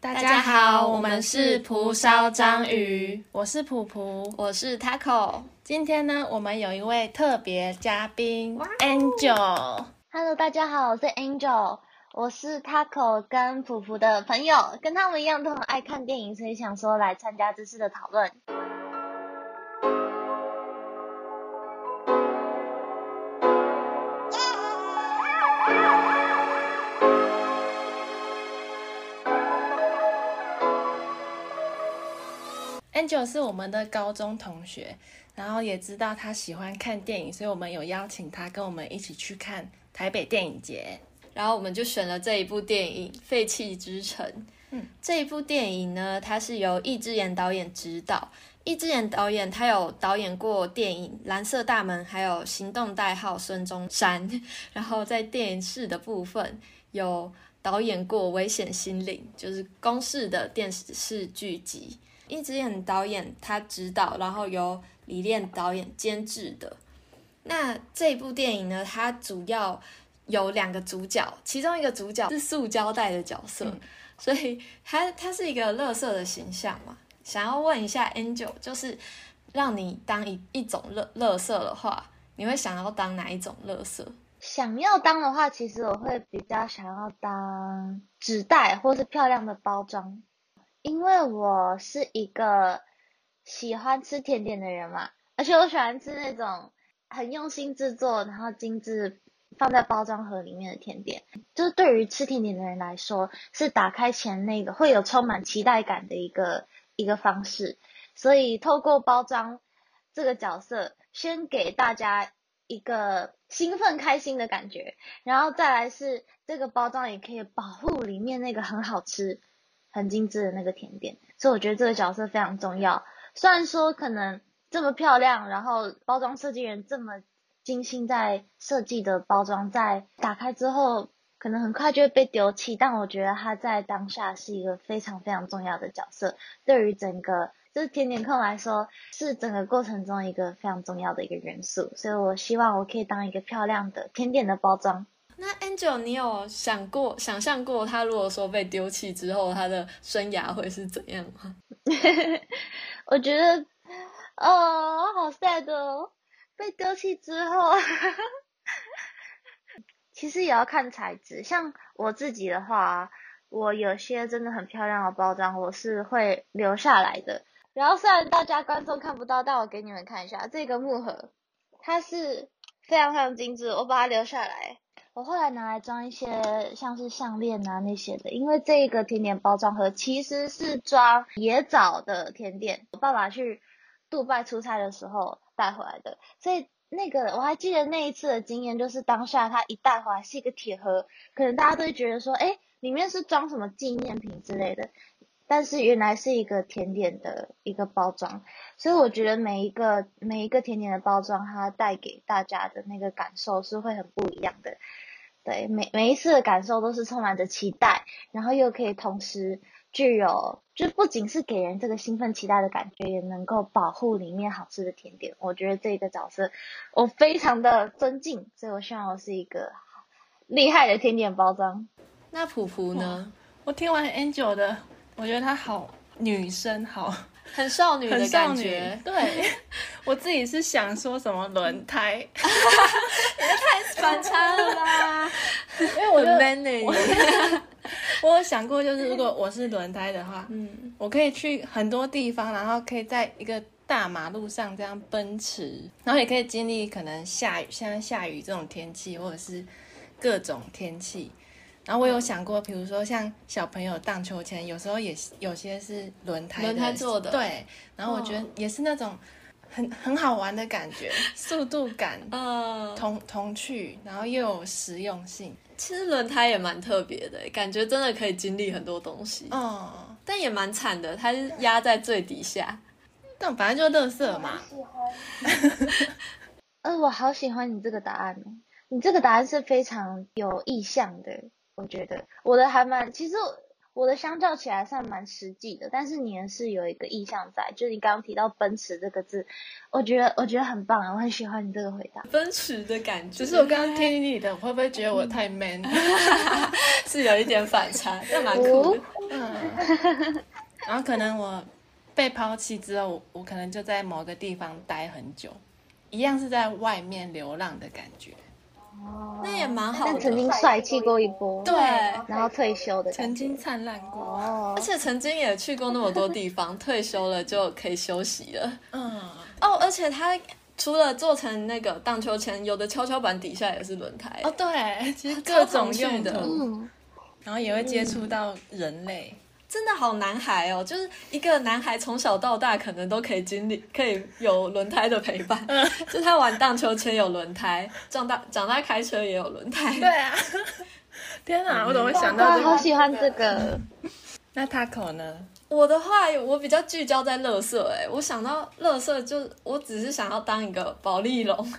大家好，我们是蒲烧章鱼，我是普普，我是 Taco。今天呢，我们有一位特别嘉宾 Angel。Hello，大家好，我是 Angel，我是 Taco 跟普普的朋友，跟他们一样都很爱看电影，所以想说来参加这次的讨论。Angel 是我们的高中同学，然后也知道他喜欢看电影，所以我们有邀请他跟我们一起去看台北电影节，然后我们就选了这一部电影《废弃之城》。嗯，这一部电影呢，它是由易智言导演执导。易智言导演他有导演过电影《蓝色大门》，还有《行动代号孙中山》，然后在电影室的部分有导演过《危险心灵》，就是公式的电视剧集。一直演导演他指导，然后由李炼导演监制的。那这部电影呢，它主要有两个主角，其中一个主角是塑胶袋的角色，所以他他是一个乐色的形象嘛。想要问一下 Angel，就是让你当一一种乐乐色的话，你会想要当哪一种乐色？想要当的话，其实我会比较想要当纸袋或是漂亮的包装。因为我是一个喜欢吃甜点的人嘛，而且我喜欢吃那种很用心制作，然后精致放在包装盒里面的甜点。就是对于吃甜点的人来说，是打开前那个会有充满期待感的一个一个方式。所以透过包装这个角色，先给大家一个兴奋开心的感觉，然后再来是这个包装也可以保护里面那个很好吃。很精致的那个甜点，所以我觉得这个角色非常重要。虽然说可能这么漂亮，然后包装设计人这么精心在设计的包装，在打开之后可能很快就会被丢弃，但我觉得它在当下是一个非常非常重要的角色，对于整个就是甜点控来说，是整个过程中一个非常重要的一个元素。所以我希望我可以当一个漂亮的甜点的包装。那 Angel，你有想过、想象过他如果说被丢弃之后，他的生涯会是怎样吗？我觉得，哦，好 sad 哦，被丢弃之后，其实也要看材质。像我自己的话，我有些真的很漂亮的包装，我是会留下来的。然后虽然大家观众看不到，但我给你们看一下这个木盒，它是非常非常精致，我把它留下来。我后来拿来装一些像是项链啊那些的，因为这个甜点包装盒其实是装野枣的甜点，我爸爸去杜拜出差的时候带回来的，所以那个我还记得那一次的经验，就是当下他一带回来是一个铁盒，可能大家都会觉得说，哎，里面是装什么纪念品之类的，但是原来是一个甜点的一个包装，所以我觉得每一个每一个甜点的包装，它带给大家的那个感受是会很不一样的。对，每每一次的感受都是充满着期待，然后又可以同时具有，就不仅是给人这个兴奋期待的感觉，也能够保护里面好吃的甜点。我觉得这个角色我非常的尊敬，所以我希望我是一个厉害的甜点包装。那普普呢？我听完 Angel 的，我觉得她好女生，好。很少女的感觉，对 我自己是想说什么轮胎，反差了吧？因为我 man 呢，我有想过，就是如果我是轮胎的话，嗯，我可以去很多地方，然后可以在一个大马路上这样奔驰，然后也可以经历可能下雨，现在下雨这种天气，或者是各种天气。然后我有想过，比如说像小朋友荡秋千，有时候也有些是轮胎轮胎做的，对。然后我觉得也是那种很很好玩的感觉，速度感，嗯，童童趣，然后又有实用性。其实轮胎也蛮特别的，感觉真的可以经历很多东西。哦，但也蛮惨的，它是压在最底下。但反正就乐色嘛。呃，我好喜欢你这个答案哦，你这个答案是非常有意向的。我觉得我的还蛮，其实我的相较起来算蛮实际的，但是你也是有一个意向在，就是你刚刚提到奔驰这个字，我觉得我觉得很棒啊，我很喜欢你这个回答。奔驰的感觉，只是我刚刚听你的，会不会觉得我太 man？是有一点反差，但蛮酷。嗯，然后可能我被抛弃之后，我可能就在某个地方待很久，一样是在外面流浪的感觉。哦，那也蛮好的。曾经帅气过一波，对，然后退休的，曾经灿烂过，哦，而且曾经也去过那么多地方，退休了就可以休息了。嗯，哦，而且他除了做成那个荡秋千，有的跷跷板底下也是轮胎。哦，对，其实各种用的，嗯，然后也会接触到人类。真的好男孩哦，就是一个男孩从小到大可能都可以经历，可以有轮胎的陪伴。就他玩荡秋千有轮胎，长大长大开车也有轮胎。对啊，天哪，我怎么会想到这个？好喜欢这个。那他可呢？我的话，我比较聚焦在乐色。哎，我想到乐色，就我只是想要当一个保利龙，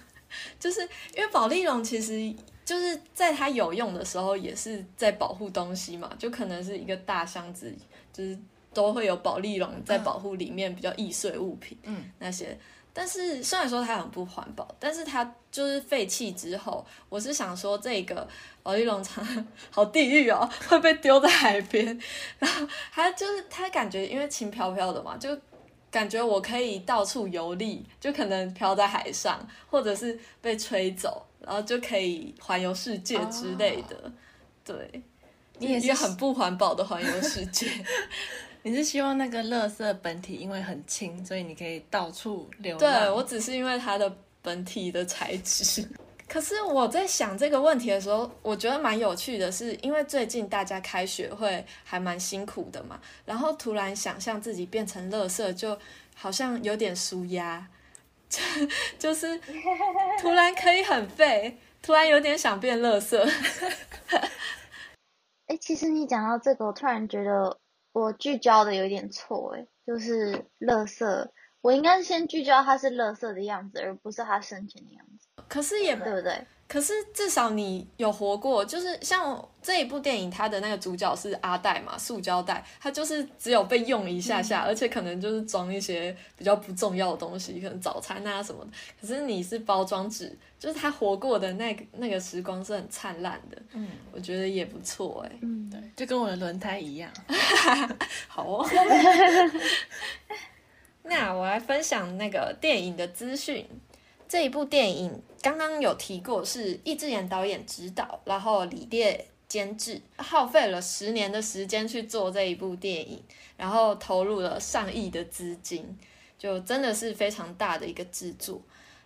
就是因为保利龙其实。就是在它有用的时候，也是在保护东西嘛，就可能是一个大箱子，就是都会有保利龙在保护里面比较易碎物品，嗯，那些。但是虽然说它很不环保，但是它就是废弃之后，我是想说这个保利龙厂好地狱哦，会被丢在海边，然后它就是它感觉因为轻飘飘的嘛，就感觉我可以到处游历，就可能飘在海上，或者是被吹走。然后就可以环游世界之类的，对，你也是很不环保的环游世界。你是希望那个垃圾本体因为很轻，所以你可以到处流浪？对我只是因为它的本体的材质。可是我在想这个问题的时候，我觉得蛮有趣的，是因为最近大家开学会还蛮辛苦的嘛，然后突然想象自己变成垃圾，就好像有点舒压。就 就是突然可以很废，突然有点想变乐色。哎，其实你讲到这个，我突然觉得我聚焦的有点错，哎，就是乐色，我应该先聚焦他是乐色的样子，而不是他生前的样子。可是也对不对？可是至少你有活过，就是像这一部电影，它的那个主角是阿黛嘛，塑胶袋，它就是只有被用一下下，而且可能就是装一些比较不重要的东西，可能早餐啊什么的。可是你是包装纸，就是他活过的那个那个时光是很灿烂的，嗯，我觉得也不错哎，嗯，对，就跟我的轮胎一样，好哦。那我来分享那个电影的资讯。这一部电影刚刚有提过，是易智言导演执导，然后李烈监制，耗费了十年的时间去做这一部电影，然后投入了上亿的资金，就真的是非常大的一个制作。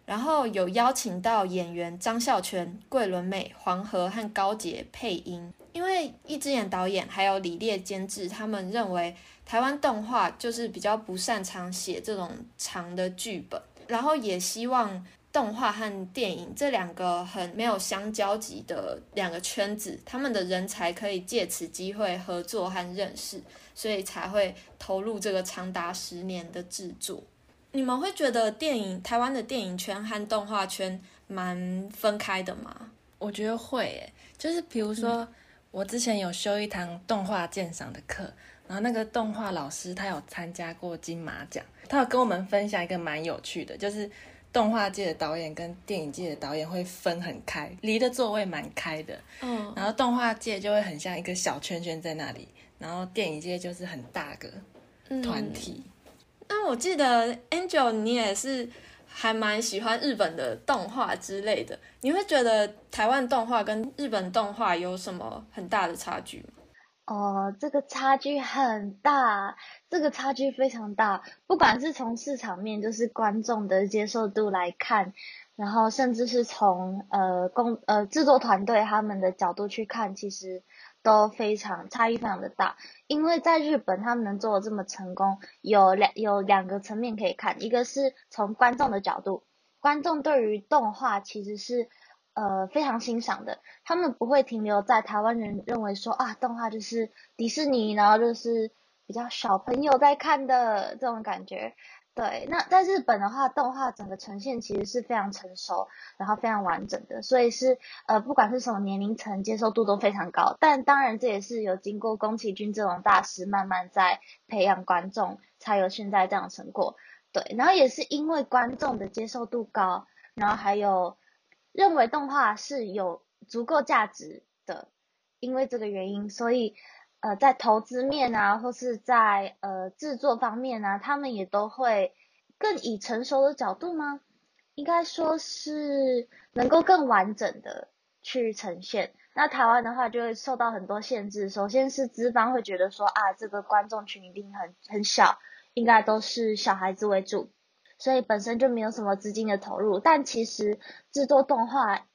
然后有邀请到演员张孝全、桂纶镁、黄河和高洁配音，因为易智言导演还有李烈监制，他们认为台湾动画就是比较不擅长写这种长的剧本。然后也希望动画和电影这两个很没有相交集的两个圈子，他们的人才可以借此机会合作和认识，所以才会投入这个长达十年的制作。你们会觉得电影台湾的电影圈和动画圈蛮分开的吗？我觉得会，诶，就是比如说我之前有修一堂动画鉴赏的课。然后那个动画老师他有参加过金马奖，他有跟我们分享一个蛮有趣的，就是动画界的导演跟电影界的导演会分很开，离的座位蛮开的。嗯，然后动画界就会很像一个小圈圈在那里，然后电影界就是很大个团体。那我记得 Angel 你也是还蛮喜欢日本的动画之类的，你会觉得台湾动画跟日本动画有什么很大的差距吗？哦，这个差距很大，这个差距非常大。不管是从市场面，就是观众的接受度来看，然后甚至是从呃工呃制作团队他们的角度去看，其实都非常差异非常的大。因为在日本，他们能做的这么成功，有两有两个层面可以看，一个是从观众的角度，观众对于动画其实是。呃，非常欣赏的，他们不会停留在台湾人认为说啊，动画就是迪士尼，然后就是比较小朋友在看的这种感觉。对，那在日本的话，动画整个呈现其实是非常成熟，然后非常完整的，所以是呃，不管是什么年龄层，接受度都非常高。但当然，这也是有经过宫崎骏这种大师慢慢在培养观众，才有现在这样成果。对，然后也是因为观众的接受度高，然后还有。认为动画是有足够价值的，因为这个原因，所以呃在投资面啊，或是在呃制作方面啊，他们也都会更以成熟的角度吗？应该说是能够更完整的去呈现。那台湾的话就会受到很多限制，首先是资方会觉得说啊，这个观众群一定很很小，应该都是小孩子为主，所以本身就没有什么资金的投入。但其实制作动画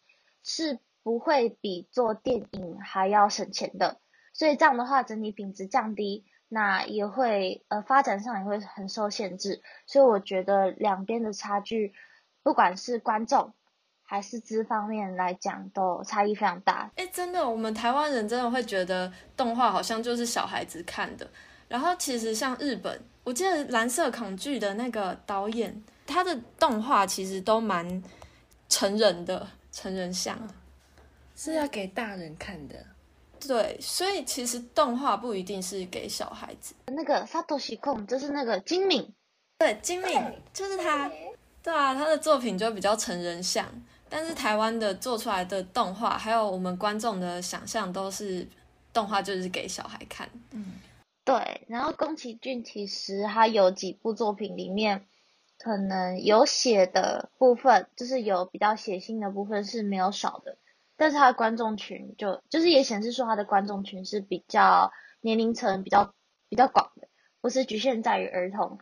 是不会比做电影还要省钱的，所以这样的话整体品质降低，那也会呃发展上也会很受限制。所以我觉得两边的差距，不管是观众。还是资方面来讲，都差异非常大。哎，真的，我们台湾人真的会觉得动画好像就是小孩子看的。然后其实像日本，我记得《蓝色恐惧》的那个导演，他的动画其实都蛮成人的，成人像，是要给大人看的。对，所以其实动画不一定是给小孩子。那个 Satoshi Kon 就是那个金敏，对，金敏就是他。对啊，他的作品就比较成人像。但是台湾的做出来的动画，还有我们观众的想象，都是动画就是给小孩看。嗯，对。然后宫崎骏其实他有几部作品里面，可能有写的部分，就是有比较血腥的部分是没有少的。但是他的观众群就就是也显示出他的观众群是比较年龄层比较比较广的，不是局限在于儿童。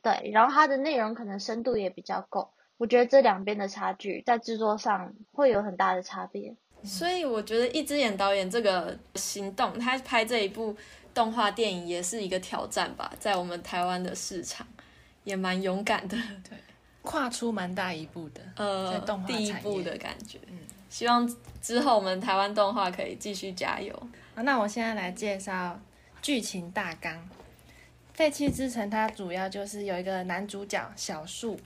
对，然后他的内容可能深度也比较够。我觉得这两边的差距在制作上会有很大的差别，所以我觉得一只眼导演这个行动，他拍这一部动画电影也是一个挑战吧，在我们台湾的市场也蛮勇敢的，对，跨出蛮大一步的，呃，第一步的感觉。嗯，希望之后我们台湾动画可以继续加油。那我现在来介绍剧情大纲，《废弃之城》它主要就是有一个男主角小树。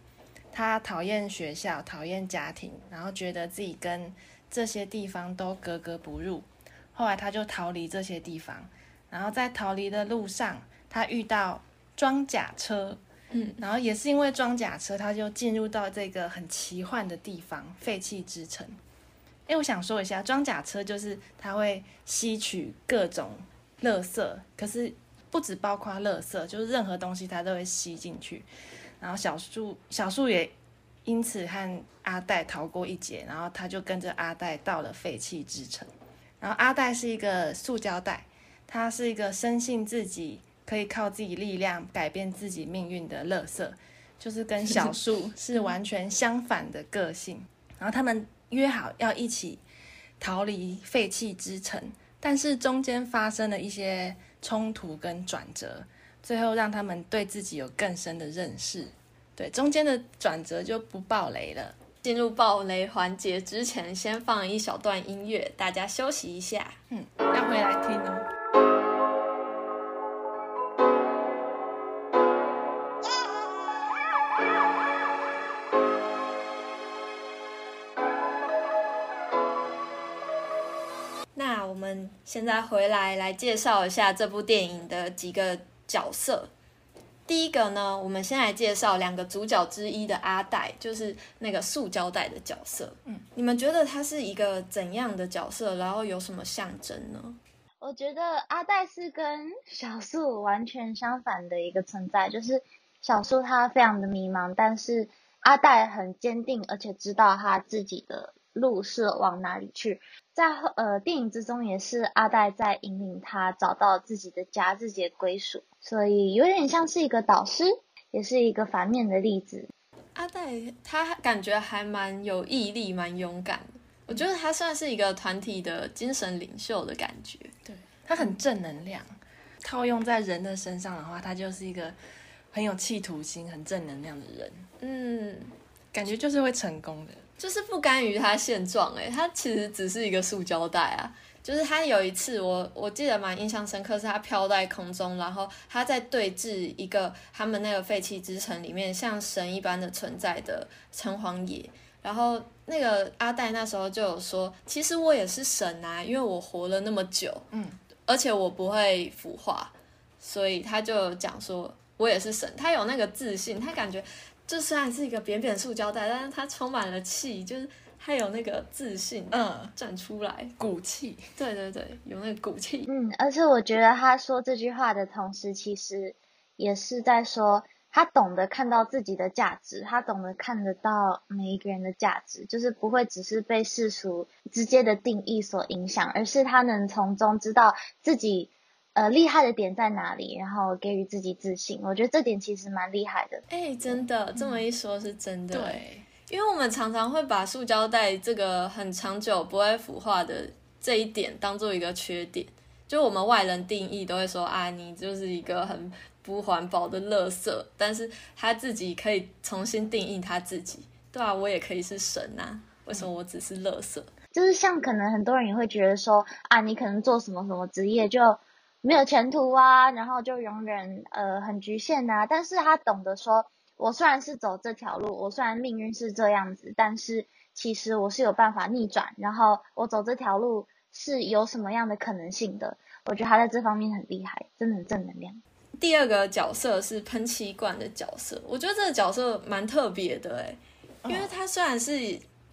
他讨厌学校，讨厌家庭，然后觉得自己跟这些地方都格格不入。后来他就逃离这些地方，然后在逃离的路上，他遇到装甲车，嗯，然后也是因为装甲车，他就进入到这个很奇幻的地方——废弃之城。哎，我想说一下，装甲车就是它会吸取各种垃圾，可是不只包括垃圾，就是任何东西它都会吸进去。然后小树小树也因此和阿黛逃过一劫，然后他就跟着阿黛到了废弃之城。然后阿黛是一个塑胶袋，他是一个深信自己可以靠自己力量改变自己命运的乐色，就是跟 小树是完全相反的个性。然后他们约好要一起逃离废弃之城，但是中间发生了一些冲突跟转折。最后让他们对自己有更深的认识，对中间的转折就不爆雷了。进入爆雷环节之前，先放一小段音乐，大家休息一下。嗯，要回来听哦。现在回来来介绍一下这部电影的几个。角色，第一个呢，我们先来介绍两个主角之一的阿黛，就是那个塑胶袋的角色。嗯，你们觉得他是一个怎样的角色？然后有什么象征呢？我觉得阿黛是跟小树完全相反的一个存在，就是小树他非常的迷茫，但是阿黛很坚定，而且知道他自己的路是往哪里去。在呃电影之中，也是阿黛在引领他找到自己的家、自己的归属。所以有点像是一个导师，也是一个反面的例子。阿黛她感觉还蛮有毅力、蛮勇敢的。我觉得他算是一个团体的精神领袖的感觉。对他很正能量，套用在人的身上的话，他就是一个很有企图心、很正能量的人。嗯，感觉就是会成功的，就是不甘于他现状。哎，他其实只是一个塑胶袋啊。就是他有一次，我我记得蛮印象深刻，是他飘在空中，然后他在对峙一个他们那个废弃之城里面像神一般的存在的城隍爷，然后那个阿黛那时候就有说，其实我也是神啊，因为我活了那么久，嗯，而且我不会腐化，所以他就讲说我也是神，他有那个自信，他感觉就虽然是一个扁扁塑胶袋，但是它充满了气，就是。它有那个自信，嗯，站出来，骨气，对对对，有那个骨气，嗯，而且我觉得他说这句话的同时，其实也是在说。他懂得看到自己的价值，他懂得看得到每一个人的价值，就是不会只是被世俗直接的定义所影响，而是他能从中知道自己呃厉害的点在哪里，然后给予自己自信。我觉得这点其实蛮厉害的。哎，真的这么一说，是真的。对，因为我们常常会把塑胶袋这个很长久不会腐化的这一点当做一个缺点，就我们外人定义都会说啊，你就是一个很。不环保的垃圾，但是他自己可以重新定义他自己，对啊，我也可以是神呐，为什么我只是垃圾？就是像可能很多人也会觉得说啊，你可能做什么什么职业就没有前途啊，然后就永远呃很局限呐。但是他懂得说，我虽然是走这条路，我虽然命运是这样子，但是其实我是有办法逆转，然后我走这条路是有什么样的可能性的？我觉得他在这方面很厉害，真的很正能量。第二个角色是喷漆罐的角色，我觉得这个角色蛮特别的哎，因为他虽然是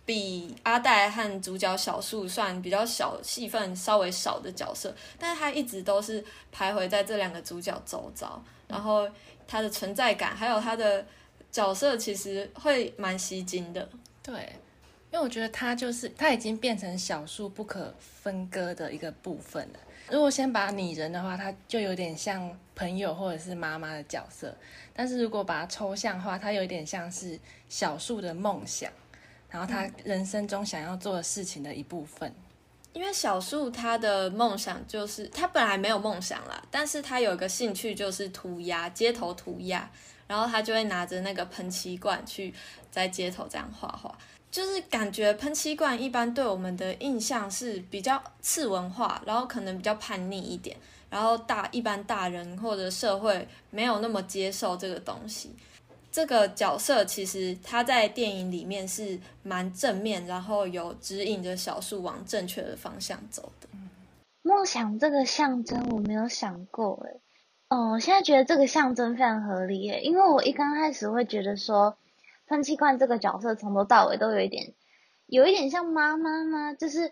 比阿黛和主角小树算比较小戏份稍微少的角色，但是他一直都是徘徊在这两个主角周遭，然后他的存在感还有他的角色其实会蛮吸睛的。对，因为我觉得他就是他已经变成小树不可分割的一个部分了。如果先把拟人的话，他就有点像朋友或者是妈妈的角色；但是如果把它抽象化，他有点像是小树的梦想，然后他人生中想要做的事情的一部分。因为小树他的梦想就是他本来没有梦想啦，但是他有一个兴趣就是涂鸦，街头涂鸦，然后他就会拿着那个喷漆罐去在街头这样画画。就是感觉喷漆罐一般对我们的印象是比较次文化，然后可能比较叛逆一点，然后大一般大人或者社会没有那么接受这个东西。这个角色其实他在电影里面是蛮正面，然后有指引着小树往正确的方向走的。梦想这个象征我没有想过诶，哦，现在觉得这个象征非常合理诶，因为我一刚开始会觉得说。喷气罐这个角色从头到尾都有一点，有一点像妈妈吗？就是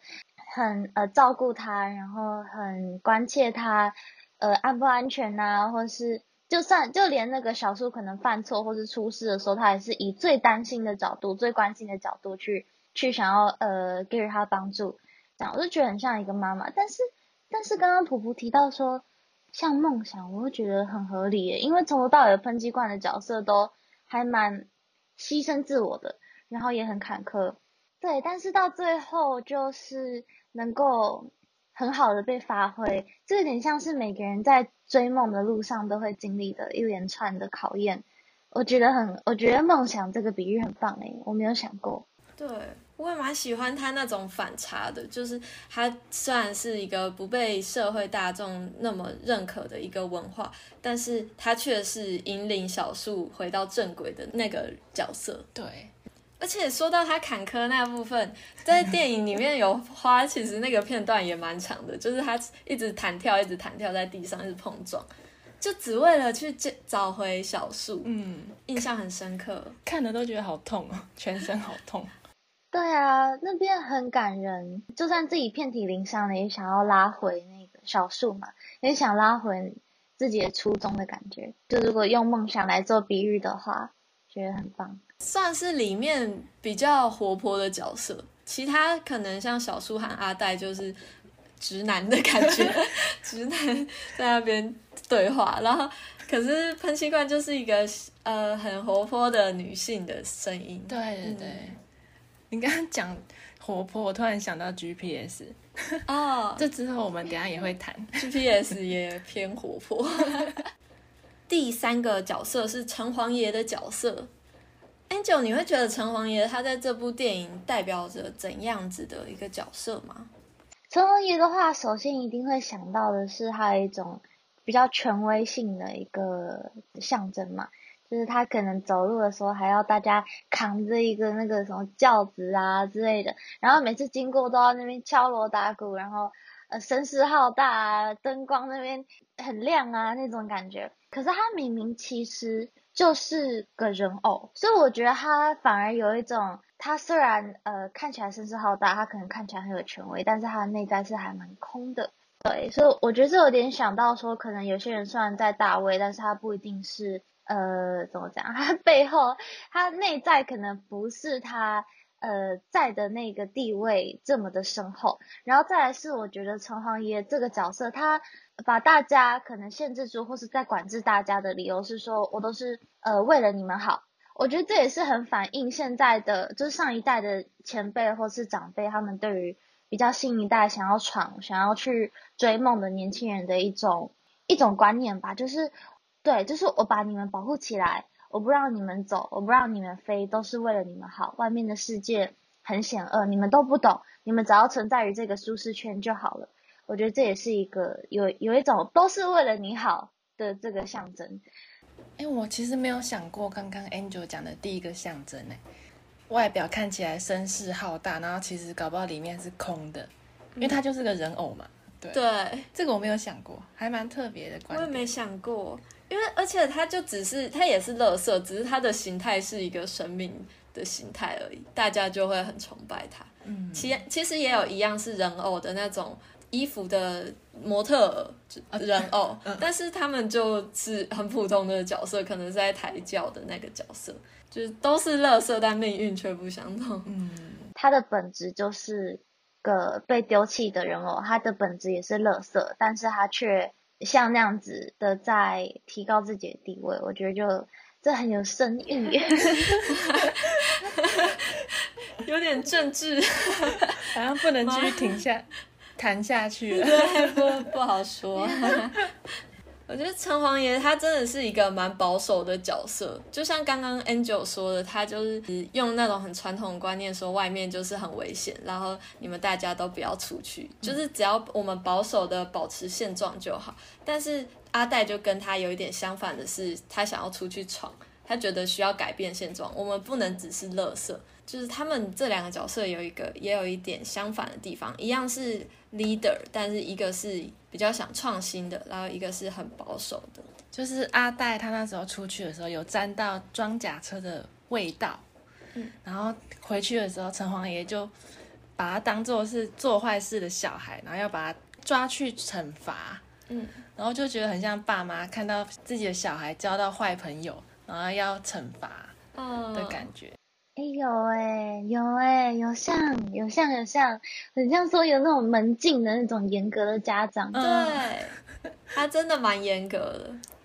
很呃照顾他，然后很关切他，呃安不安全呐，或是就算就连那个小树可能犯错或是出事的时候，他也是以最担心的角度、最关心的角度去去想要呃给予他帮助，这样我就觉得很像一个妈妈。但是但是刚刚普普提到说像梦想，我会觉得很合理耶，因为从头到尾的喷气罐的角色都还蛮。牺牲自我的，然后也很坎坷，对，但是到最后就是能够很好的被发挥，这有点像是每个人在追梦的路上都会经历的一连串的考验。我觉得很，我觉得梦想这个比喻很棒诶，我没有想过。对。我也蛮喜欢他那种反差的，就是他虽然是一个不被社会大众那么认可的一个文化，但是他却是引领小树回到正轨的那个角色。对，而且说到他坎坷那部分，在电影里面有花，其实那个片段也蛮长的，就是他一直弹跳，一直弹跳在地上，一直碰撞，就只为了去找找回小树。嗯，印象很深刻，看的都觉得好痛哦，全身好痛。对啊，那边很感人，就算自己遍体鳞伤了，也想要拉回那个小树嘛，也想拉回自己的初衷的感觉。就如果用梦想来做比喻的话，觉得很棒。算是里面比较活泼的角色，其他可能像小树和阿黛就是直男的感觉，直男在那边对话，然后可是喷气罐就是一个呃很活泼的女性的声音。对对对。你刚刚讲活泼，我突然想到 GPS 哦，这之后我们等下也会谈 GPS 也偏活泼。第三个角色是城隍爷的角色，Angel，你会觉得城隍爷他在这部电影代表着怎样子的一个角色吗？城隍爷的话，首先一定会想到的是他一种比较权威性的一个象征嘛。就是他可能走路的时候还要大家扛着一个那个什么轿子啊之类的，然后每次经过都要那边敲锣打鼓，然后呃声势浩大啊，灯光那边很亮啊那种感觉。可是他明明其实就是个人偶，所以我觉得他反而有一种他虽然呃看起来声势浩大，他可能看起来很有权威，但是他的内在是还蛮空的。对，所以我觉得这有点想到说，可能有些人虽然在大位，但是他不一定是呃怎么讲，他背后他内在可能不是他呃在的那个地位这么的深厚。然后再来是，我觉得城隍爷这个角色，他把大家可能限制住，或是在管制大家的理由是说，我都是呃为了你们好。我觉得这也是很反映现在的，就是上一代的前辈或是长辈，他们对于比较新一代想要闯、想要去追梦的年轻人的一种一种观念吧。就是，对，就是我把你们保护起来，我不让你们走，我不让你们飞，都是为了你们好。外面的世界很险恶，你们都不懂，你们只要存在于这个舒适圈就好了。我觉得这也是一个有有一种都是为了你好的这个象征。哎，我其实没有想过刚刚 Angel 讲的第一个象征哎，外表看起来声势浩大，然后其实搞不好里面是空的，因为它就是个人偶嘛。对，这个我没有想过，还蛮特别的观点。我也没想过，因为而且他就只是他也是乐色，只是他的形态是一个生命的形态而已，大家就会很崇拜他。嗯，其其实也有一样是人偶的那种。衣服的模特人偶，但是他们就是很普通的角色，可能是在抬轿的那个角色，就是都是乐色，但命运却不相同。嗯，他的本质就是个被丢弃的人偶，他的本质也是乐色，但是他却像那样子的在提高自己的地位，我觉得就这很有深意，有点政治，好像不能继续停下。谈下去，了，不不好说。我觉得城隍爷他真的是一个蛮保守的角色，就像刚刚 Angel 说的，他就是用那种很传统的观念说外面就是很危险，然后你们大家都不要出去，就是只要我们保守的保持现状就好。但是阿黛就跟他有一点相反的是，他想要出去闯，他觉得需要改变现状，我们不能只是乐色。就是他们这两个角色有一个也有一点相反的地方，一样是 leader，但是一个是比较想创新的，然后一个是很保守的。就是阿黛他那时候出去的时候有沾到装甲车的味道，嗯，然后回去的时候城隍爷就把他当做是做坏事的小孩，然后要把他抓去惩罚，嗯，然后就觉得很像爸妈看到自己的小孩交到坏朋友，然后要惩罚的感觉。哎有哎有哎有像有像有像，很像说有那种门禁的那种严格的家长，对，他真的蛮严格的，对，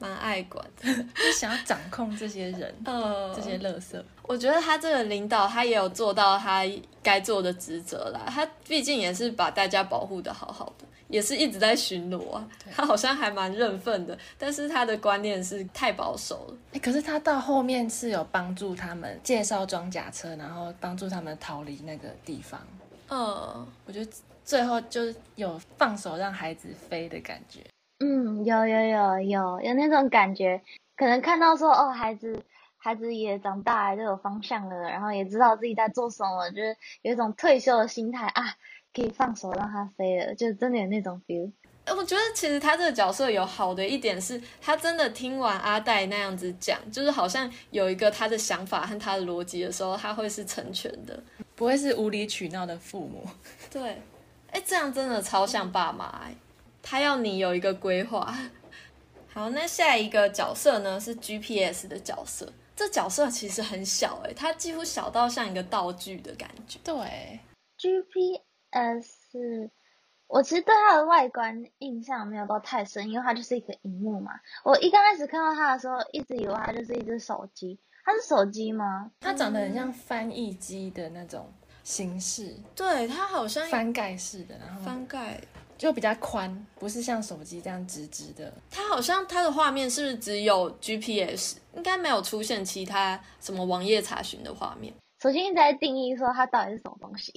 蛮爱管，就想要掌控这些人，呃，这些乐色。我觉得他这个领导，他也有做到他该做的职责啦，他毕竟也是把大家保护的好好的。也是一直在巡逻啊，他好像还蛮认份的，但是他的观念是太保守了。哎，可是他到后面是有帮助他们介绍装甲车，然后帮助他们逃离那个地方。嗯，我觉得最后就是有放手让孩子飞的感觉。嗯，有有有有有那种感觉，可能看到说哦，孩子孩子也长大，了，都有方向了，然后也知道自己在做什么，就是有一种退休的心态啊。可以放手让他飞了，就真的有那种 feel。我觉得其实他这个角色有好的一点是，他真的听完阿黛那样子讲，就是好像有一个他的想法和他的逻辑的时候，他会是成全的，不会是无理取闹的父母。对，哎，这样真的超像爸妈，他要你有一个规划。好，那下一个角色呢是 GPS 的角色，这角色其实很小，哎，它几乎小到像一个道具的感觉。对，GPS。我其实对它的外观印象没有到太深，因为它就是一个荧幕嘛。我一刚开始看到它的时候，一直以为它就是一只手机。它是手机吗？它长得很像翻译机的那种形式。对，它好像翻盖式的，然后翻盖就比较宽，不是像手机这样直直的。它好像它的画面是不是只有 GPS？应该没有出现其他什么网页查询的画面。首先一直在定义说它到底是什么东西，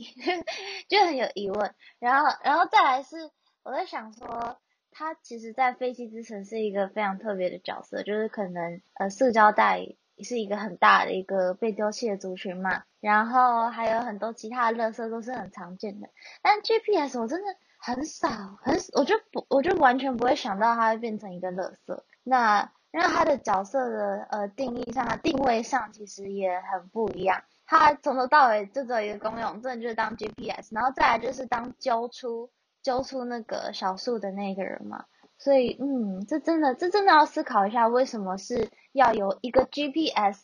就很有疑问。然后，然后再来是我在想说，它其实，在废弃之城是一个非常特别的角色，就是可能呃，塑胶袋是一个很大的一个被丢弃的族群嘛。然后还有很多其他的垃圾都是很常见的，但 GPS 我真的很少，很我就不，我就完全不会想到它会变成一个垃圾。那因为它的角色的呃定义上、定位上其实也很不一样。它从头到尾就只有一个功用，真的就是当 GPS，然后再来就是当揪出揪出那个小树的那个人嘛。所以，嗯，这真的这真的要思考一下，为什么是要有一个 GPS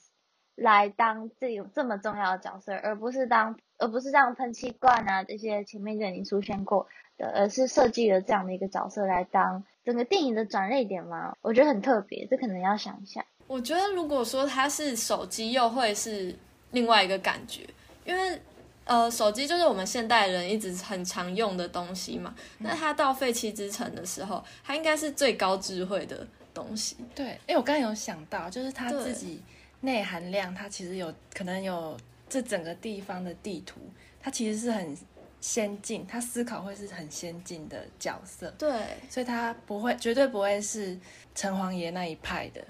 来当这种这么重要的角色，而不是当而不是像喷气罐啊这些前面就已经出现过的，而是设计了这样的一个角色来当整个电影的转泪点吗？我觉得很特别，这可能要想一下。我觉得如果说它是手机，又会是另外一个感觉，因为呃，手机就是我们现代人一直很常用的东西嘛。那它到废弃之城的时候，它应该是最高智慧的东西。对，哎，我刚刚有想到，就是它自己内含量，它其实有可能有这整个地方的地图，它其实是很先进，他思考会是很先进的角色。对，所以他不会，绝对不会是城隍爷那一派的。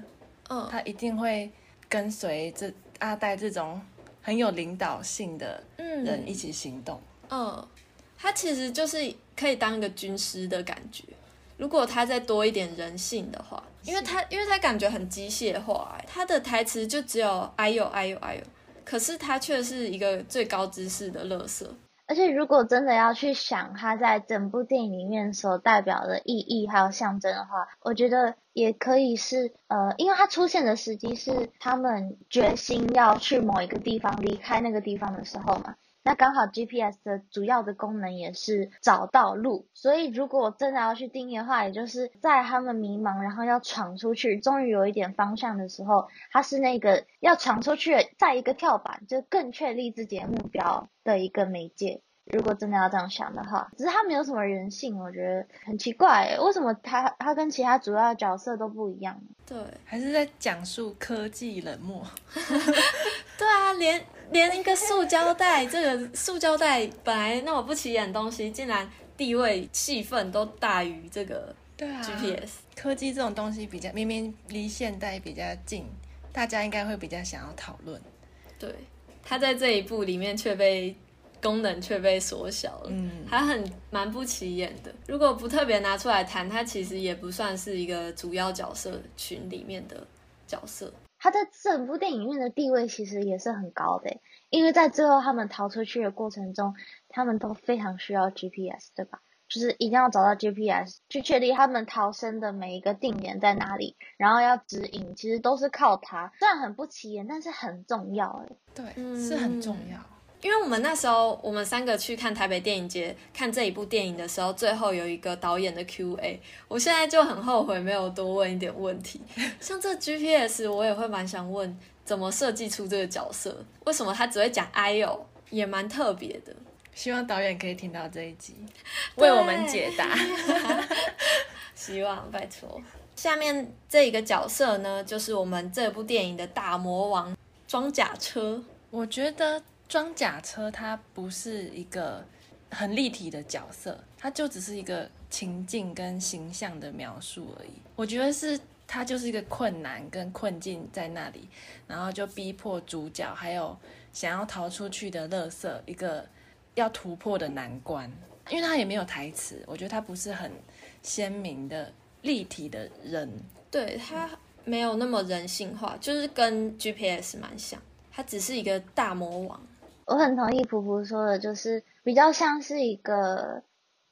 嗯，他一定会跟随这阿呆这种很有领导性的人一起行动。嗯，他其实就是可以当一个军师的感觉。如果他再多一点人性的话，因为他因为他感觉很机械化，他的台词就只有哎呦哎呦哎呦，可是他却是一个最高知识的乐色。而且，如果真的要去想他在整部电影里面所代表的意义还有象征的话，我觉得也可以是呃，因为他出现的时机是他们决心要去某一个地方离开那个地方的时候嘛。那刚好 GPS 的主要的功能也是找到路，所以如果真的要去定义的话，也就是在他们迷茫，然后要闯出去，终于有一点方向的时候，它是那个要闯出去，再一个跳板，就更确立自己的目标的一个媒介。如果真的要这样想的话，只是他没有什么人性，我觉得很奇怪，为什么他他跟其他主要角色都不一样？对，还是在讲述科技冷漠。对啊，连连一个塑胶袋，这个塑胶袋本来那么不起眼的东西，竟然地位戏份都大于这个。，GPS 科技这种东西比较明明离现代比较近，大家应该会比较想要讨论。对，它在这一部里面却被。功能却被缩小了，嗯，还很蛮不起眼的。如果不特别拿出来谈，它其实也不算是一个主要角色群里面的角色。他在整部电影院的地位其实也是很高的，因为在最后他们逃出去的过程中，他们都非常需要 GPS，对吧？就是一定要找到 GPS 去确定他们逃生的每一个定点在哪里，然后要指引，其实都是靠它。虽然很不起眼，但是很重要，哎，对，是很重要。因为我们那时候，我们三个去看台北电影节看这一部电影的时候，最后有一个导演的 Q&A，我现在就很后悔没有多问一点问题。像这 GPS，我也会蛮想问，怎么设计出这个角色？为什么他只会讲 I O，，也蛮特别的。希望导演可以听到这一集，为我们解答。希望，拜托。下面这一个角色呢，就是我们这部电影的大魔王装甲车。我觉得。装甲车它不是一个很立体的角色，它就只是一个情境跟形象的描述而已。我觉得是它就是一个困难跟困境在那里，然后就逼迫主角还有想要逃出去的乐色一个要突破的难关。因为他也没有台词，我觉得他不是很鲜明的立体的人，对他没有那么人性化，就是跟 GPS 蛮像，他只是一个大魔王。我很同意普普说的，就是比较像是一个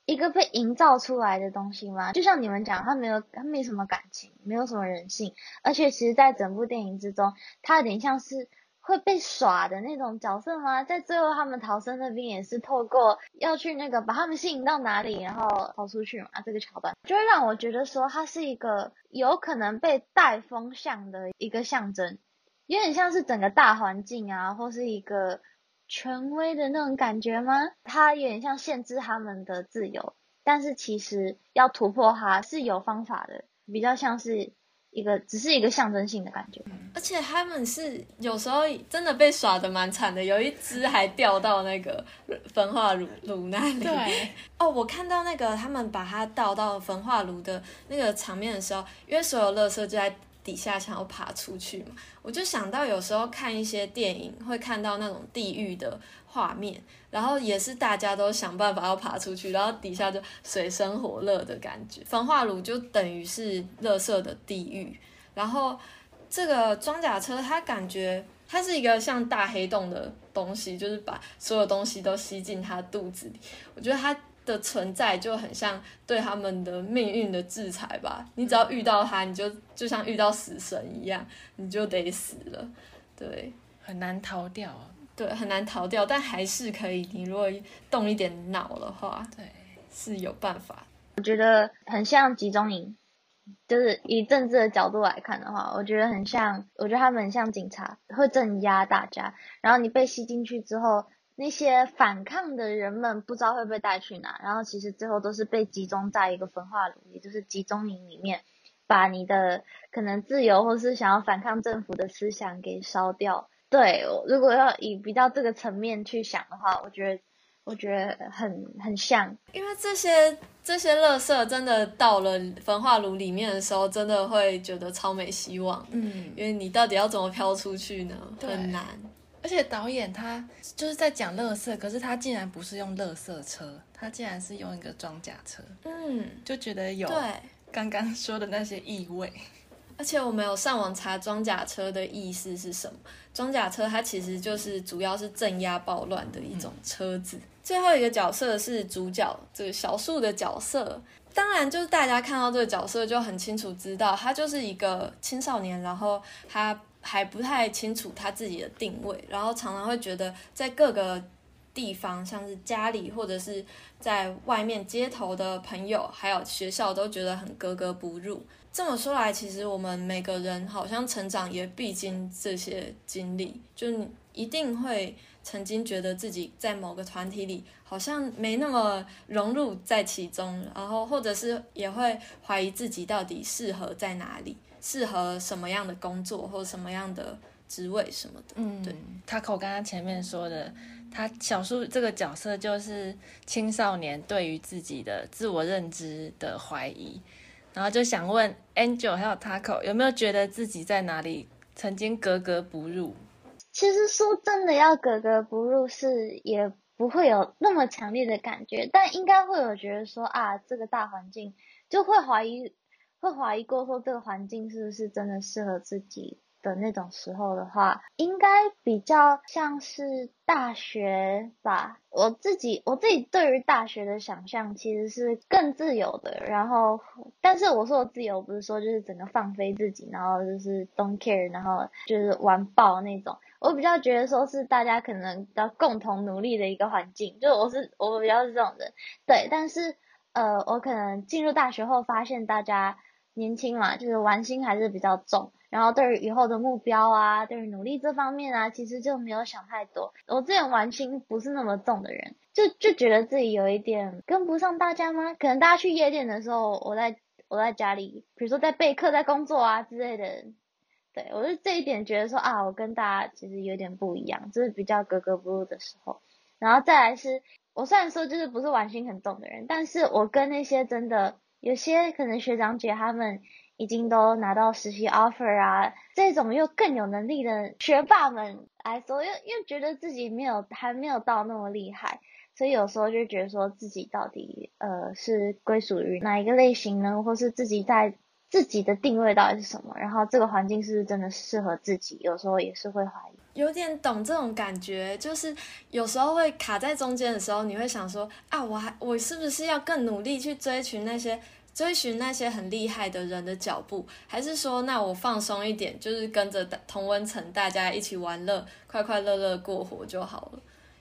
一个被营造出来的东西嘛。就像你们讲，他没有他没什么感情，没有什么人性，而且其实，在整部电影之中，他有点像是会被耍的那种角色吗？在最后他们逃生那边也是透过要去那个把他们吸引到哪里，然后逃出去嘛。这个桥段就会让我觉得说，他是一个有可能被带风向的一个象征，有点像是整个大环境啊，或是一个。权威的那种感觉吗？它有点像限制他们的自由，但是其实要突破它是有方法的，比较像是一个只是一个象征性的感觉。而且他们是有时候真的被耍的蛮惨的，有一只还掉到那个焚化炉炉那里。对，哦，我看到那个他们把它倒到焚化炉的那个场面的时候，因为所有垃圾就在。底下想要爬出去嘛，我就想到有时候看一些电影会看到那种地狱的画面，然后也是大家都想办法要爬出去，然后底下就水深火热的感觉。焚化炉就等于是乐色的地狱，然后这个装甲车它感觉它是一个像大黑洞的东西，就是把所有东西都吸进它肚子里。我觉得它的存在就很像对他们的命运的制裁吧。你只要遇到他，你就就像遇到死神一样，你就得死了。对，很难逃掉。对，很难逃掉，但还是可以。你如果动一点脑的话，对，是有办法。我觉得很像集中营。就是以政治的角度来看的话，我觉得很像，我觉得他们很像警察，会镇压大家。然后你被吸进去之后，那些反抗的人们不知道会被带去哪，然后其实最后都是被集中在一个焚化炉，也就是集中营里面，把你的可能自由或是想要反抗政府的思想给烧掉。对，如果要以比较这个层面去想的话，我觉得。我觉得很很像，因为这些这些垃圾真的到了焚化炉里面的时候，真的会觉得超没希望。嗯，因为你到底要怎么飘出去呢？很难。而且导演他就是在讲乐色，可是他竟然不是用乐色车，他竟然是用一个装甲车。嗯，就觉得有对刚刚说的那些意味。而且我没有上网查装甲车的意思是什么。装甲车它其实就是主要是镇压暴乱的一种车子。最后一个角色是主角，这个小树的角色。当然，就是大家看到这个角色就很清楚知道，他就是一个青少年，然后他还不太清楚他自己的定位，然后常常会觉得在各个地方，像是家里或者是在外面街头的朋友，还有学校，都觉得很格格不入。这么说来，其实我们每个人好像成长也必经这些经历，就你一定会。曾经觉得自己在某个团体里好像没那么融入在其中，然后或者是也会怀疑自己到底适合在哪里，适合什么样的工作或者什么样的职位什么的。嗯，对。他口刚刚前面说的，他小树这个角色就是青少年对于自己的自我认知的怀疑，然后就想问 Angel 还有 Taco 有没有觉得自己在哪里曾经格格不入？其实说真的，要格格不入是也不会有那么强烈的感觉，但应该会有觉得说啊，这个大环境就会怀疑，会怀疑过说这个环境是不是真的适合自己。的那种时候的话，应该比较像是大学吧。我自己我自己对于大学的想象其实是更自由的。然后，但是我说的自由不是说就是整个放飞自己，然后就是 don't care，然后就是玩爆那种。我比较觉得说是大家可能要共同努力的一个环境。就我是我比较是这种人，对。但是呃，我可能进入大学后发现大家年轻嘛，就是玩心还是比较重。然后对于以后的目标啊，对于努力这方面啊，其实就没有想太多。我之前玩心不是那么重的人，就就觉得自己有一点跟不上大家吗？可能大家去夜店的时候，我在我在家里，比如说在备课、在工作啊之类的。对我是这一点觉得说啊，我跟大家其实有点不一样，就是比较格格不入的时候。然后再来是，我虽然说就是不是玩心很重的人，但是我跟那些真的有些可能学长姐他们。已经都拿到实习 offer 啊，这种又更有能力的学霸们来说，又又觉得自己没有还没有到那么厉害，所以有时候就觉得说自己到底呃是归属于哪一个类型呢，或是自己在自己的定位到底是什么，然后这个环境是不是真的适合自己，有时候也是会怀疑。有点懂这种感觉，就是有时候会卡在中间的时候，你会想说啊，我还我是不是要更努力去追寻那些。追寻那些很厉害的人的脚步，还是说，那我放松一点，就是跟着同温层大家一起玩乐，快快乐乐过活就好了。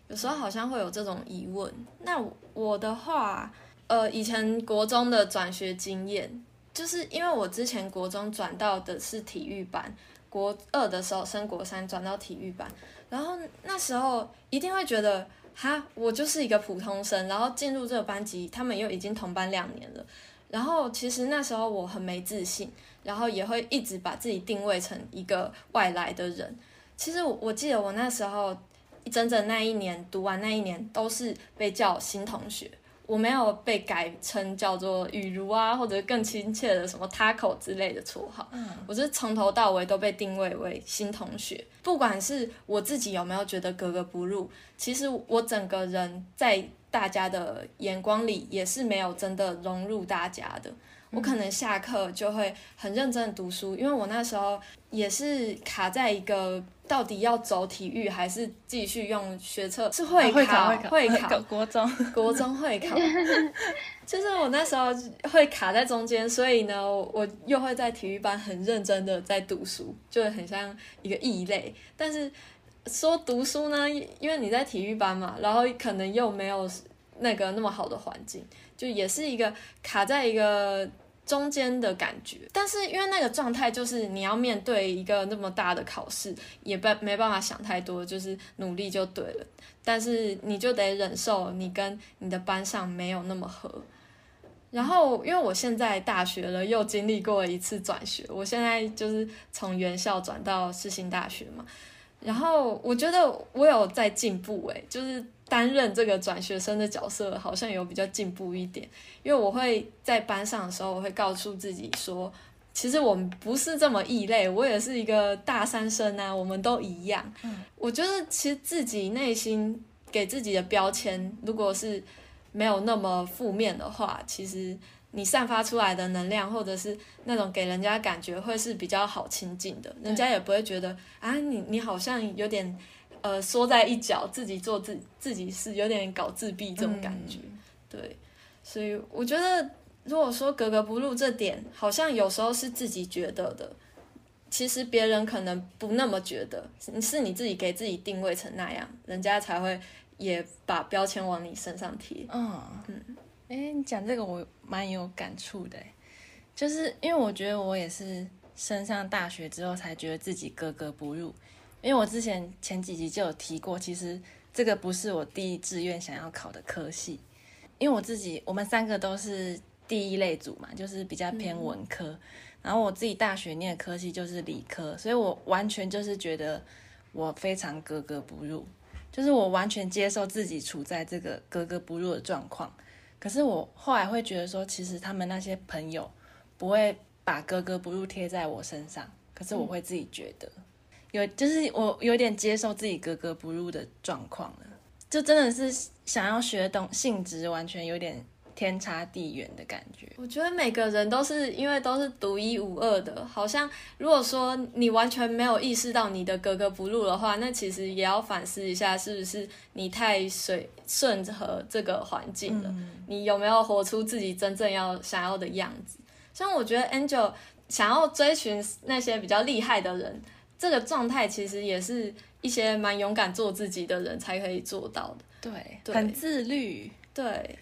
有时候好像会有这种疑问。那我的话，呃，以前国中的转学经验，就是因为我之前国中转到的是体育班，国二的时候升国三转到体育班，然后那时候一定会觉得，哈，我就是一个普通生，然后进入这个班级，他们又已经同班两年了。然后其实那时候我很没自信，然后也会一直把自己定位成一个外来的人。其实我我记得我那时候整整那一年读完那一年都是被叫新同学，我没有被改称叫做雨如啊，或者更亲切的什么 Taco 之类的绰号。嗯，我是从头到尾都被定位为新同学，不管是我自己有没有觉得格格不入，其实我整个人在。大家的眼光里也是没有真的融入大家的。我可能下课就会很认真的读书，因为我那时候也是卡在一个到底要走体育还是继续用学测？是会考会考国中国中会考，就是我那时候会卡在中间，所以呢，我又会在体育班很认真的在读书，就很像一个异类。但是说读书呢，因为你在体育班嘛，然后可能又没有那个那么好的环境，就也是一个卡在一个。中间的感觉，但是因为那个状态就是你要面对一个那么大的考试，也不没办法想太多，就是努力就对了。但是你就得忍受你跟你的班上没有那么合。然后因为我现在大学了，又经历过一次转学，我现在就是从原校转到世新大学嘛。然后我觉得我有在进步，诶，就是。担任这个转学生的角色，好像有比较进步一点，因为我会在班上的时候，我会告诉自己说，其实我们不是这么异类，我也是一个大三生啊，我们都一样。嗯，我觉得其实自己内心给自己的标签，如果是没有那么负面的话，其实你散发出来的能量，或者是那种给人家感觉会是比较好亲近的，人家也不会觉得啊，你你好像有点。呃，缩在一角，自己做自自己事有点搞自闭这种感觉，对，所以我觉得，如果说格格不入这点，好像有时候是自己觉得的，其实别人可能不那么觉得，是你自己给自己定位成那样，人家才会也把标签往你身上贴。嗯。嗯，哎，你讲这个我蛮有感触的，就是因为我觉得我也是升上大学之后才觉得自己格格不入。因为我之前前几集就有提过，其实这个不是我第一志愿想要考的科系，因为我自己我们三个都是第一类组嘛，就是比较偏文科，然后我自己大学念的科系就是理科，所以我完全就是觉得我非常格格不入，就是我完全接受自己处在这个格格不入的状况。可是我后来会觉得说，其实他们那些朋友不会把格格不入贴在我身上，可是我会自己觉得。有，就是我有点接受自己格格不入的状况了，就真的是想要学懂性质，完全有点天差地远的感觉。我觉得每个人都是因为都是独一无二的，好像如果说你完全没有意识到你的格格不入的话，那其实也要反思一下，是不是你太随顺和这个环境了？你有没有活出自己真正要想要的样子？像我觉得 Angel 想要追寻那些比较厉害的人。这个状态其实也是一些蛮勇敢做自己的人才可以做到的，对，很自律，对。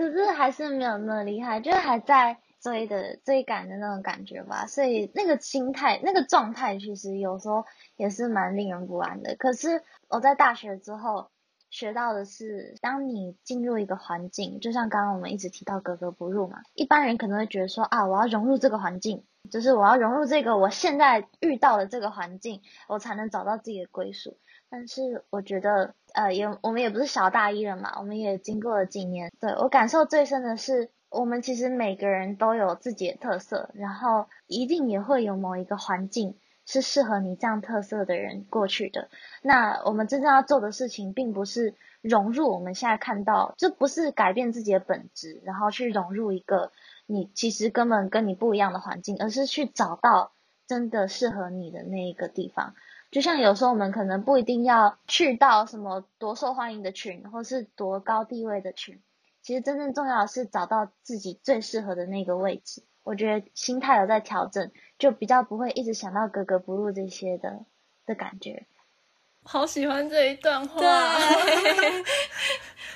可是还是没有那么厉害，就是还在追的追赶的那种感觉吧。所以那个心态、那个状态，其实有时候也是蛮令人不安的。可是我在大学之后学到的是，当你进入一个环境，就像刚刚我们一直提到格格不入嘛，一般人可能会觉得说啊，我要融入这个环境。就是我要融入这个我现在遇到的这个环境，我才能找到自己的归属。但是我觉得，呃，也我们也不是小大一了嘛，我们也经过了几年。对我感受最深的是，我们其实每个人都有自己的特色，然后一定也会有某一个环境是适合你这样特色的人过去的。那我们真正要做的事情，并不是融入我们现在看到，这不是改变自己的本质，然后去融入一个。你其实根本跟你不一样的环境，而是去找到真的适合你的那一个地方。就像有时候我们可能不一定要去到什么多受欢迎的群，或是多高地位的群，其实真正重要的是找到自己最适合的那个位置。我觉得心态有在调整，就比较不会一直想到格格不入这些的的感觉。好喜欢这一段话，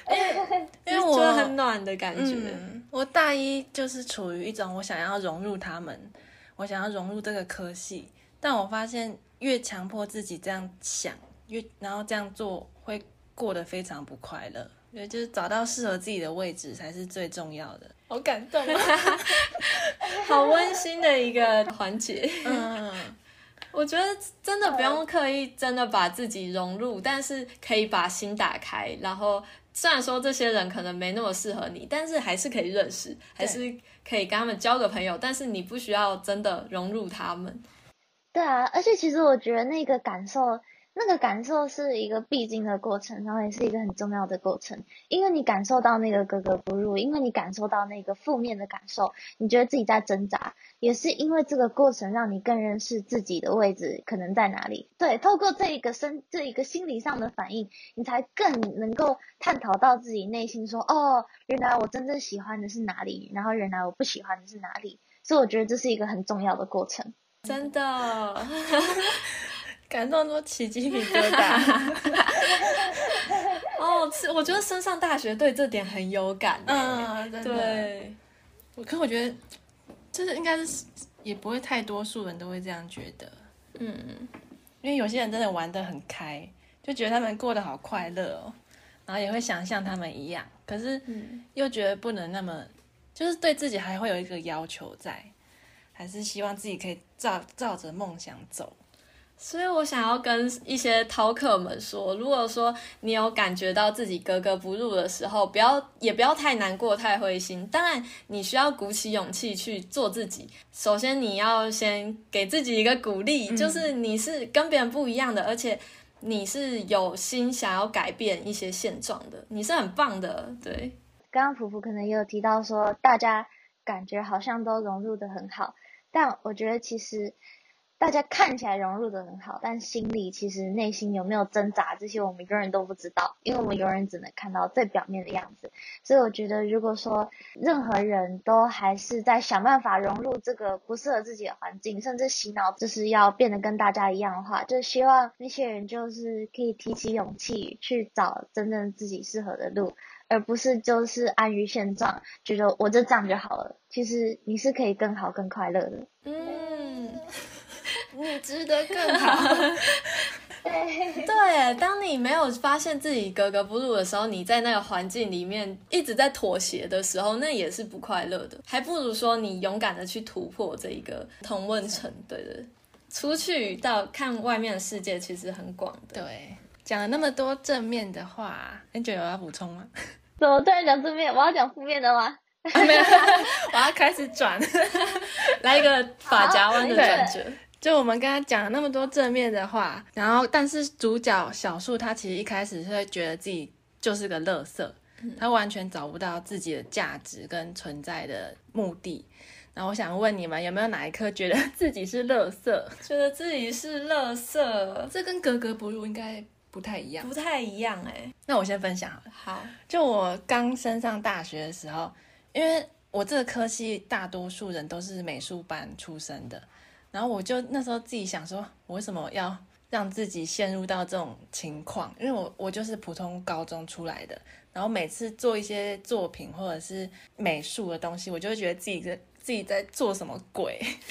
因为我很暖的感觉。我大一就是处于一种我想要融入他们，我想要融入这个科系，但我发现越强迫自己这样想，越然后这样做会过得非常不快乐。对，就是找到适合自己的位置才是最重要的。好感动，好温馨的一个环节。嗯。我觉得真的不用刻意，真的把自己融入，但是可以把心打开。然后虽然说这些人可能没那么适合你，但是还是可以认识，还是可以跟他们交个朋友。但是你不需要真的融入他们。对啊，而且其实我觉得那个感受那个感受是一个必经的过程，然后也是一个很重要的过程，因为你感受到那个格格不入，因为你感受到那个负面的感受，你觉得自己在挣扎，也是因为这个过程让你更认识自己的位置可能在哪里。对，透过这一个身这一个心理上的反应，你才更能够探讨到自己内心，说哦，原来我真正喜欢的是哪里，然后原来我不喜欢的是哪里。所以我觉得这是一个很重要的过程。真的。感动都起鸡皮疙瘩。哦，我觉得升上大学对这点很有感。嗯，对。我可我觉得，就是应该是也不会太多数人都会这样觉得。嗯，因为有些人真的玩的很开，就觉得他们过得好快乐哦，然后也会想像他们一样，可是又觉得不能那么，就是对自己还会有一个要求在，还是希望自己可以照照着梦想走。所以我想要跟一些饕客们说，如果说你有感觉到自己格格不入的时候，不要也不要太难过、太灰心。当然，你需要鼓起勇气去做自己。首先，你要先给自己一个鼓励，就是你是跟别人不一样的，而且你是有心想要改变一些现状的，你是很棒的。对，刚刚普普可能也有提到说，大家感觉好像都融入的很好，但我觉得其实。大家看起来融入的很好，但心里其实内心有没有挣扎，这些我们永远都不知道，因为我们永远只能看到最表面的样子。所以我觉得，如果说任何人都还是在想办法融入这个不适合自己的环境，甚至洗脑就是要变得跟大家一样的话，就希望那些人就是可以提起勇气去找真正自己适合的路，而不是就是安于现状，觉得我就这样就好了。其实你是可以更好、更快乐的。嗯。你值得更好。对，当你没有发现自己格格不入的时候，你在那个环境里面一直在妥协的时候，那也是不快乐的。还不如说你勇敢的去突破这一个同温层，对对，出去到看外面的世界其实很广的。对，讲了那么多正面的话，你觉得有要补充吗？怎么突然讲正面？我要讲负面的吗？没有，我要开始转，来一个发夹弯的转折。就我们刚刚讲了那么多正面的话，然后但是主角小树他其实一开始是会觉得自己就是个垃圾，他完全找不到自己的价值跟存在的目的。然后我想问你们，有没有哪一刻觉得自己是垃圾？觉得自己是垃圾？这跟格格不入应该不太一样。不太一样哎。那我先分享好，就我刚升上大学的时候，因为我这个科系大多数人都是美术班出身的。然后我就那时候自己想说，我为什么要让自己陷入到这种情况？因为我我就是普通高中出来的，然后每次做一些作品或者是美术的东西，我就会觉得自己在自己在做什么鬼，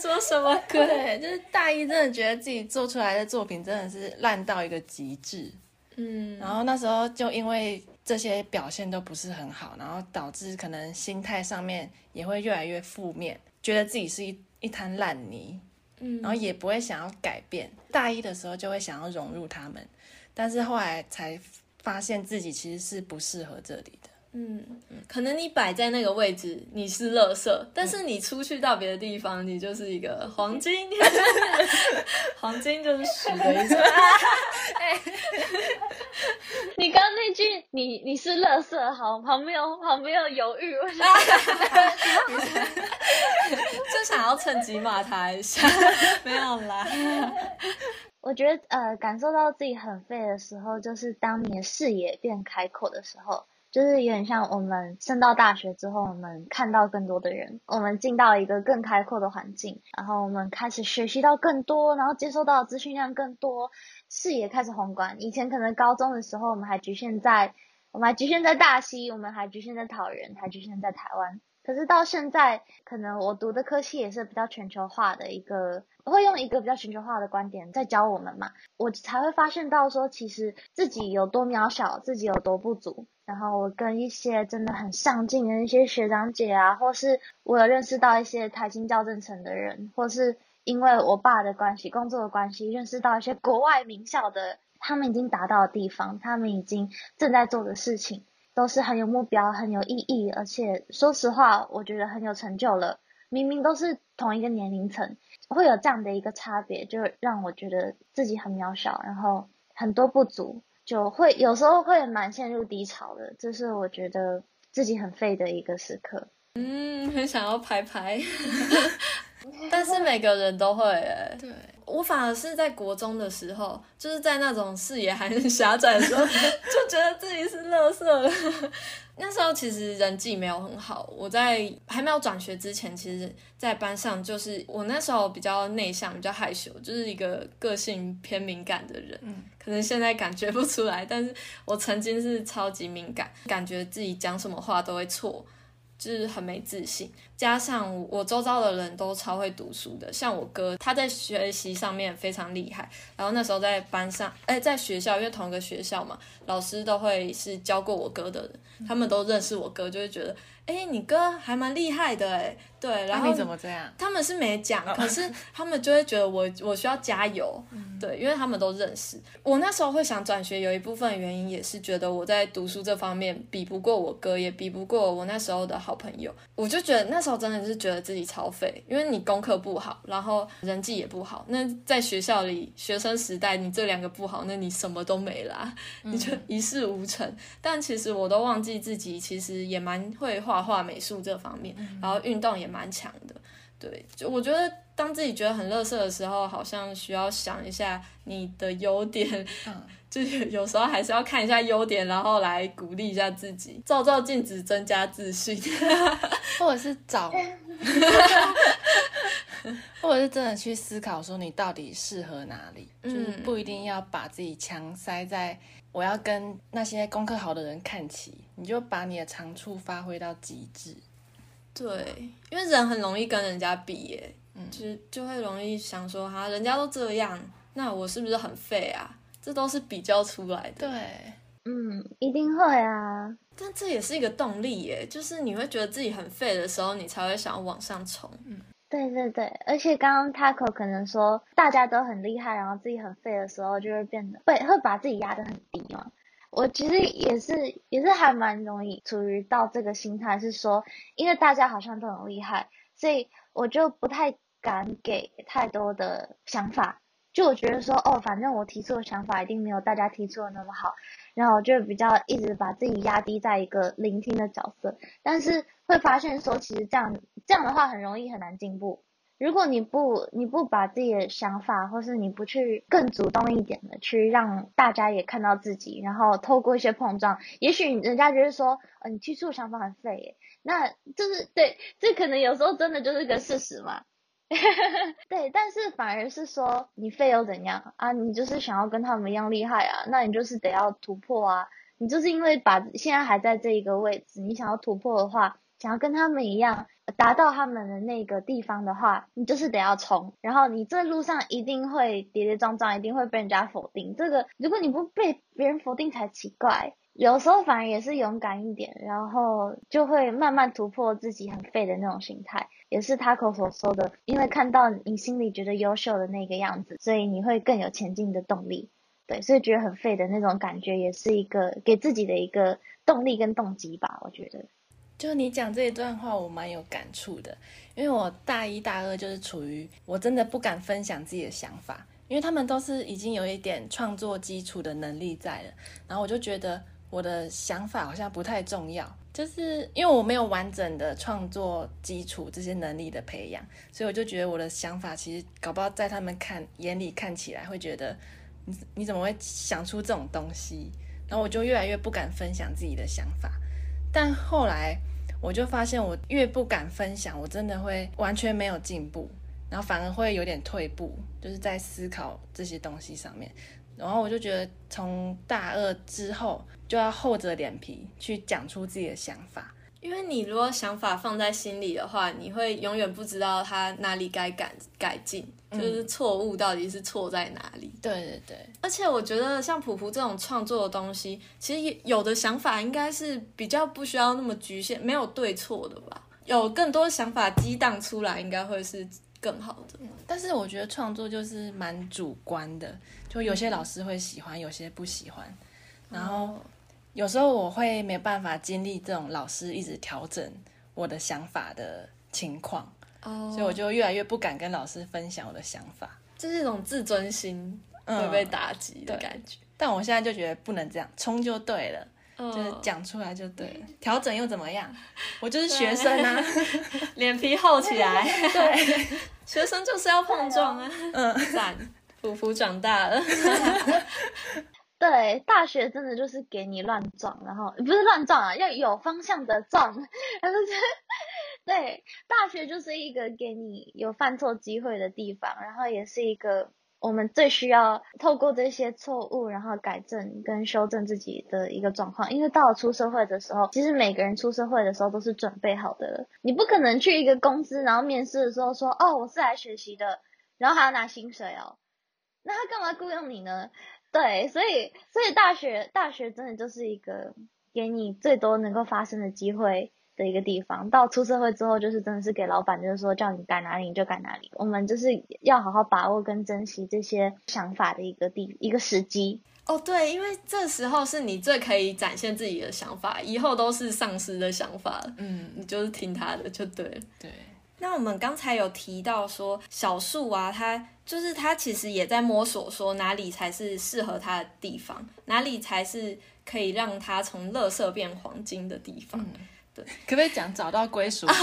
做什么鬼？就是大一真的觉得自己做出来的作品真的是烂到一个极致，嗯，然后那时候就因为。这些表现都不是很好，然后导致可能心态上面也会越来越负面，觉得自己是一一滩烂泥，嗯，然后也不会想要改变。大一的时候就会想要融入他们，但是后来才发现自己其实是不适合这里的。嗯，可能你摆在那个位置你是垃圾，但是你出去到别的地方，你就是一个黄金。黄金就是屎的意思。你刚刚那句“你你是垃圾”好，旁边有旁边有犹豫，就想要趁机骂他一下，没有啦。我觉得呃，感受到自己很废的时候，就是当你的视野变开阔的时候。就是有点像我们升到大学之后，我们看到更多的人，我们进到一个更开阔的环境，然后我们开始学习到更多，然后接收到资讯量更多，视野开始宏观。以前可能高中的时候，我们还局限在，我们还局限在大溪，我们还局限在桃园，还局限在台湾。可是到现在，可能我读的科系也是比较全球化的一个，会用一个比较全球化的观点在教我们嘛，我才会发现到说，其实自己有多渺小，自己有多不足。然后我跟一些真的很上进的一些学长姐啊，或是我有认识到一些台新教正层的人，或是因为我爸的关系、工作的关系，认识到一些国外名校的，他们已经达到的地方，他们已经正在做的事情。都是很有目标、很有意义，而且说实话，我觉得很有成就了。明明都是同一个年龄层，会有这样的一个差别，就让我觉得自己很渺小，然后很多不足，就会有时候会蛮陷入低潮的。这是我觉得自己很废的一个时刻。嗯，很想要拍拍，但是每个人都会哎。对。我反而是在国中的时候，就是在那种视野还很狭窄的时候，就觉得自己是乐色。那时候其实人际没有很好。我在还没有转学之前，其实，在班上就是我那时候比较内向，比较害羞，就是一个个性偏敏感的人。嗯，可能现在感觉不出来，但是我曾经是超级敏感，感觉自己讲什么话都会错。就是很没自信，加上我周遭的人都超会读书的，像我哥，他在学习上面非常厉害。然后那时候在班上，哎，在学校，因为同一个学校嘛，老师都会是教过我哥的人，他们都认识我哥，就会觉得，哎，你哥还蛮厉害的，哎。对，然后你怎么这样？他们是没讲，可是他们就会觉得我我需要加油。对，因为他们都认识我。那时候会想转学，有一部分原因也是觉得我在读书这方面比不过我哥，也比不过我那时候的好朋友。我就觉得那时候真的是觉得自己超废，因为你功课不好，然后人际也不好。那在学校里，学生时代你这两个不好，那你什么都没啦，你就一事无成。但其实我都忘记自己其实也蛮会画画、美术这方面，然后运动也。蛮强的，对，就我觉得当自己觉得很乐色的时候，好像需要想一下你的优点，嗯，就有时候还是要看一下优点，然后来鼓励一下自己，照照镜子，增加自信，或者是找，或者是真的去思考说你到底适合哪里，就是不一定要把自己强塞在我要跟那些功课好的人看齐，你就把你的长处发挥到极致。对，因为人很容易跟人家比耶，就就会容易想说哈，人家都这样，那我是不是很废啊？这都是比较出来的。对，嗯，一定会啊。但这也是一个动力耶，就是你会觉得自己很废的时候，你才会想要往上冲。嗯，对对对，而且刚刚 Taco 可能说大家都很厉害，然后自己很废的时候，就会变得会会把自己压得很低嘛。我其实也是，也是还蛮容易处于到这个心态，是说，因为大家好像都很厉害，所以我就不太敢给太多的想法。就我觉得说，哦，反正我提出的想法一定没有大家提出的那么好，然后我就比较一直把自己压低在一个聆听的角色。但是会发现说，其实这样这样的话很容易很难进步。如果你不你不把自己的想法，或是你不去更主动一点的去让大家也看到自己，然后透过一些碰撞，也许人家觉得说，呃，你提出的想法很废，耶，那就是对，这可能有时候真的就是个事实嘛。对，但是反而是说你废又怎样啊？你就是想要跟他们一样厉害啊？那你就是得要突破啊！你就是因为把现在还在这一个位置，你想要突破的话。想要跟他们一样达到他们的那个地方的话，你就是得要冲，然后你这路上一定会跌跌撞撞，一定会被人家否定。这个如果你不被别人否定才奇怪。有时候反而也是勇敢一点，然后就会慢慢突破自己很废的那种心态。也是 Taco 所说的，因为看到你心里觉得优秀的那个样子，所以你会更有前进的动力。对，所以觉得很废的那种感觉，也是一个给自己的一个动力跟动机吧，我觉得。就你讲这一段话，我蛮有感触的，因为我大一大二就是处于我真的不敢分享自己的想法，因为他们都是已经有一点创作基础的能力在了，然后我就觉得我的想法好像不太重要，就是因为我没有完整的创作基础这些能力的培养，所以我就觉得我的想法其实搞不好在他们看眼里看起来会觉得你你怎么会想出这种东西，然后我就越来越不敢分享自己的想法。但后来我就发现，我越不敢分享，我真的会完全没有进步，然后反而会有点退步，就是在思考这些东西上面。然后我就觉得，从大二之后就要厚着脸皮去讲出自己的想法。因为你如果想法放在心里的话，你会永远不知道他哪里该改改进，就是错误到底是错在哪里。对对对，而且我觉得像普普这种创作的东西，其实有的想法应该是比较不需要那么局限，没有对错的吧？有更多想法激荡出来，应该会是更好的。但是我觉得创作就是蛮主观的，就有些老师会喜欢，有些不喜欢，然后。有时候我会没办法经历这种老师一直调整我的想法的情况，哦所以我就越来越不敢跟老师分享我的想法，就是一种自尊心会被打击的感觉。但我现在就觉得不能这样，冲就对了，就是讲出来就对了，调整又怎么样？我就是学生啊，脸皮厚起来。对，学生就是要碰撞啊。嗯，赞，福福长大了。对，大学真的就是给你乱撞，然后不是乱撞啊，要有方向的撞。然后 对，大学就是一个给你有犯错机会的地方，然后也是一个我们最需要透过这些错误，然后改正跟修正自己的一个状况。因为到了出社会的时候，其实每个人出社会的时候都是准备好的了，你不可能去一个公司，然后面试的时候说，哦，我是来学习的，然后还要拿薪水哦，那他干嘛雇佣你呢？对，所以所以大学大学真的就是一个给你最多能够发生的机会的一个地方。到出社会之后，就是真的是给老板就是说叫你改哪里你就改哪里。我们就是要好好把握跟珍惜这些想法的一个地一个时机。哦，对，因为这时候是你最可以展现自己的想法，以后都是上司的想法，嗯，你就是听他的就对了。对。那我们刚才有提到说，小树啊，他就是他其实也在摸索，说哪里才是适合他的地方，哪里才是可以让他从垃圾变黄金的地方。可不可以讲找到归属感？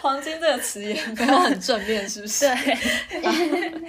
黄金这个词也没有很正面，是不是？对，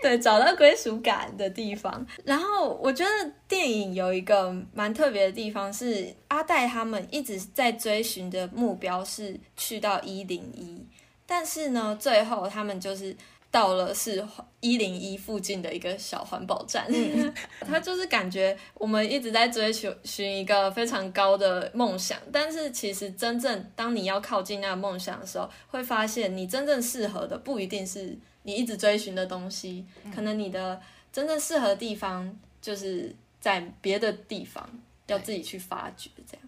对，找到归属感的地方。然后我觉得电影有一个蛮特别的地方，是阿黛他们一直在追寻的目标是去到一零一，但是呢，最后他们就是。到了是一零一附近的一个小环保站，他就是感觉我们一直在追求寻一个非常高的梦想，但是其实真正当你要靠近那个梦想的时候，会发现你真正适合的不一定是你一直追寻的东西，可能你的真正适合的地方就是在别的地方，要自己去发掘。这样，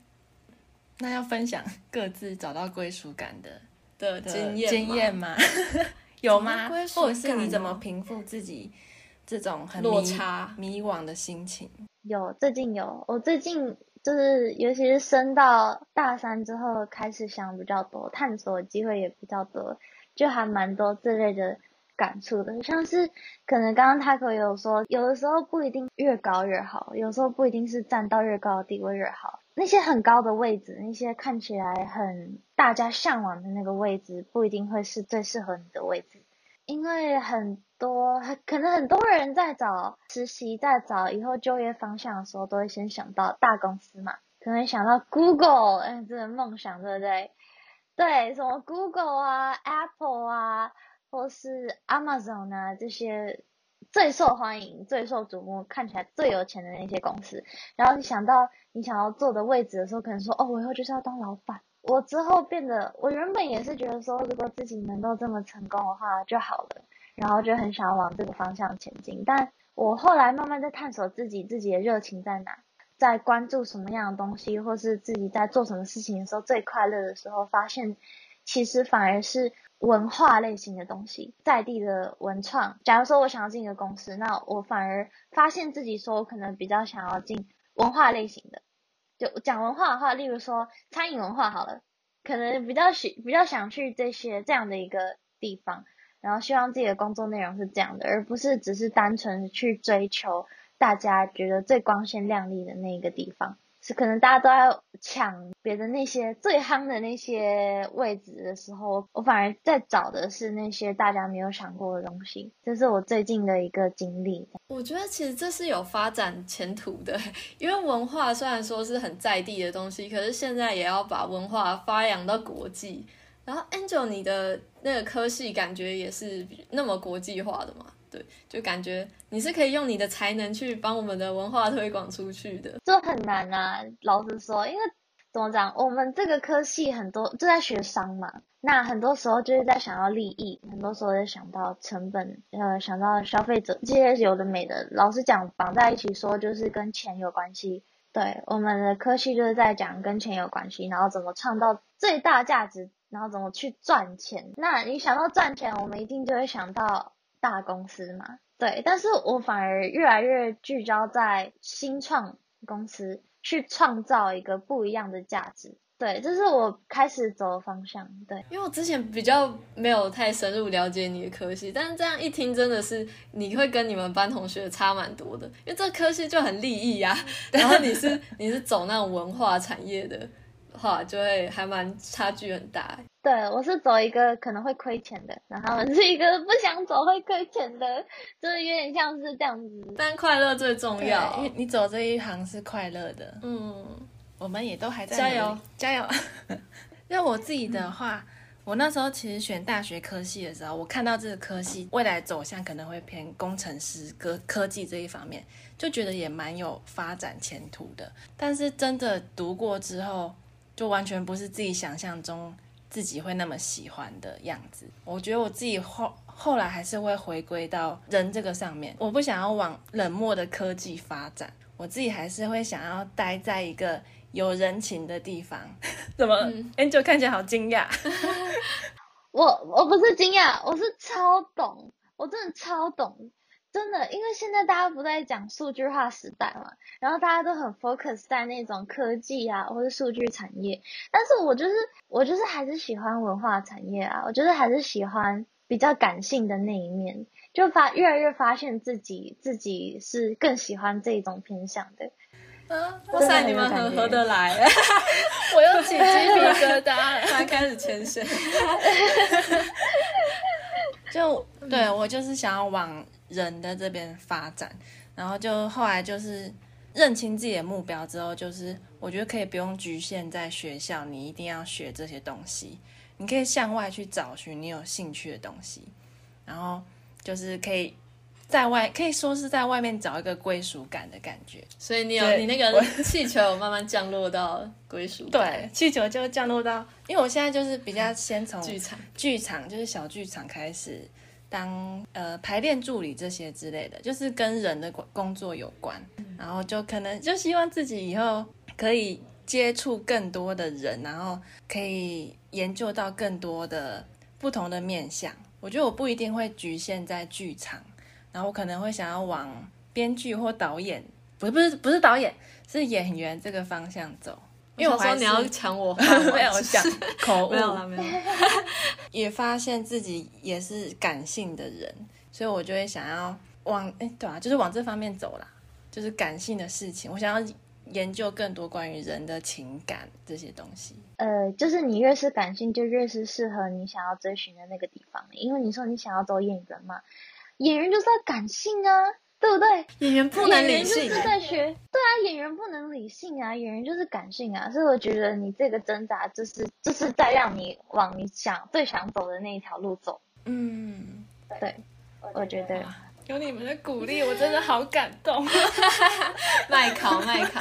那要分享各自找到归属感的的经验经验吗？有吗？或者是你怎么平复自己这种很落差、迷惘的心情？有，最近有。我最近就是，尤其是升到大三之后，开始想比较多，探索机会也比较多，就还蛮多这类的感触的。像是可能刚刚 Taco 有说，有的时候不一定越高越好，有时候不一定是站到越高的地位越好。那些很高的位置，那些看起来很大家向往的那个位置，不一定会是最适合你的位置，因为很多可能很多人在找实习，在找以后就业方向的时候，都会先想到大公司嘛，可能想到 Google，哎，这个梦想对不对？对，什么 Google 啊，Apple 啊，或是 Amazon 啊这些。最受欢迎、最受瞩目、看起来最有钱的那些公司，然后你想到你想要坐的位置的时候，可能说：“哦，我以后就是要当老板。”我之后变得，我原本也是觉得说，如果自己能够这么成功的话就好了，然后就很想要往这个方向前进。但我后来慢慢在探索自己，自己的热情在哪，在关注什么样的东西，或是自己在做什么事情的时候最快乐的时候，发现其实反而是。文化类型的东西，在地的文创。假如说我想要进一个公司，那我反而发现自己说，我可能比较想要进文化类型的。就讲文化的话，例如说餐饮文化好了，可能比较喜比较想去这些这样的一个地方，然后希望自己的工作内容是这样的，而不是只是单纯去追求大家觉得最光鲜亮丽的那一个地方。是可能大家都在抢别的那些最夯的那些位置的时候，我反而在找的是那些大家没有想过的东西。这是我最近的一个经历。我觉得其实这是有发展前途的，因为文化虽然说是很在地的东西，可是现在也要把文化发扬到国际。然后 Angel，你的那个科系感觉也是那么国际化的嘛？对，就感觉你是可以用你的才能去帮我们的文化推广出去的，这很难啊。老实说，因为怎么讲，我们这个科系很多就在学商嘛，那很多时候就是在想要利益，很多时候在想到成本，呃，想到消费者这些有的没的。老实讲，绑在一起说就是跟钱有关系。对，我们的科系就是在讲跟钱有关系，然后怎么创造最大价值，然后怎么去赚钱。那你想到赚钱，我们一定就会想到。大公司嘛，对，但是我反而越来越聚焦在新创公司，去创造一个不一样的价值。对，这是我开始走的方向。对，因为我之前比较没有太深入了解你的科系，但是这样一听，真的是你会跟你们班同学差蛮多的。因为这科系就很利益呀，然后你是你是走那种文化产业的话，就会还蛮差距很大。对，我是走一个可能会亏钱的，然后他们是一个不想走会亏钱的，就是有点像是这样子。但快乐最重要，因为你走这一行是快乐的。嗯，我们也都还在加油加油。那我自己的话，我那时候其实选大学科系的时候，我看到这个科系未来走向可能会偏工程师、科科技这一方面，就觉得也蛮有发展前途的。但是真的读过之后，就完全不是自己想象中。自己会那么喜欢的样子，我觉得我自己后后来还是会回归到人这个上面。我不想要往冷漠的科技发展，我自己还是会想要待在一个有人情的地方。怎么？Angel 看起来好惊讶。我我不是惊讶，我是超懂，我真的超懂。真的，因为现在大家不在讲数据化时代嘛，然后大家都很 focus 在那种科技啊或者数据产业，但是我就是我就是还是喜欢文化产业啊，我就是还是喜欢比较感性的那一面，就发越来越发现自己自己是更喜欢这种偏向的。啊，哇塞，你们很合得来，我又起鸡皮疙瘩了，他开始牵线。就对我就是想要往。人的这边发展，然后就后来就是认清自己的目标之后，就是我觉得可以不用局限在学校，你一定要学这些东西，你可以向外去找寻你有兴趣的东西，然后就是可以在外可以说是在外面找一个归属感的感觉。所以你有你那个 气球慢慢降落到归属，对，气球就降落到，因为我现在就是比较先从剧场剧场就是小剧场开始。当呃排练助理这些之类的，就是跟人的工作有关，然后就可能就希望自己以后可以接触更多的人，然后可以研究到更多的不同的面相。我觉得我不一定会局限在剧场，然后我可能会想要往编剧或导演，不是不是不是导演，是演员这个方向走。因为我说你要抢我，没有想口误，没有了，没有。也发现自己也是感性的人，所以我就会想要往哎，对啊，就是往这方面走啦，就是感性的事情。我想要研究更多关于人的情感这些东西。呃，就是你越是感性，就越是适合你想要追寻的那个地方。因为你说你想要走演员嘛，演员就是要感性啊。对不对？演员不能理性，就是在学。对啊，演员不能理性啊，演员就是感性啊。所以我觉得你这个挣扎，就是就是在让你往你想最想走的那一条路走。嗯，对，我觉得有你们的鼓励，我真的好感动。麦考麦考，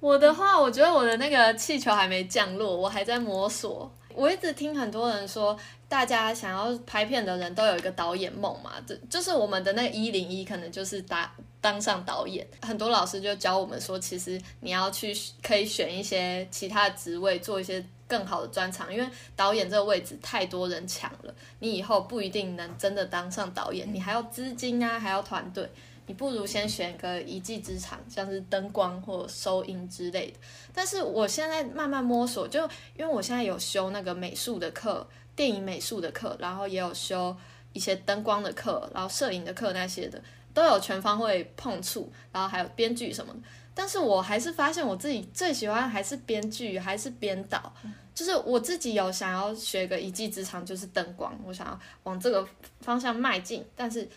我的话，我觉得我的那个气球还没降落，我还在摸索。我一直听很多人说。大家想要拍片的人都有一个导演梦嘛，这就是我们的那一零一，可能就是当当上导演。很多老师就教我们说，其实你要去可以选一些其他的职位，做一些更好的专长，因为导演这个位置太多人抢了，你以后不一定能真的当上导演，你还要资金啊，还要团队，你不如先选个一技之长，像是灯光或收音之类的。但是我现在慢慢摸索，就因为我现在有修那个美术的课。电影美术的课，然后也有修一些灯光的课，然后摄影的课那些的都有全方位碰触，然后还有编剧什么的。但是我还是发现我自己最喜欢还是编剧，还是编导，就是我自己有想要学个一技之长，就是灯光，我想要往这个方向迈进。但是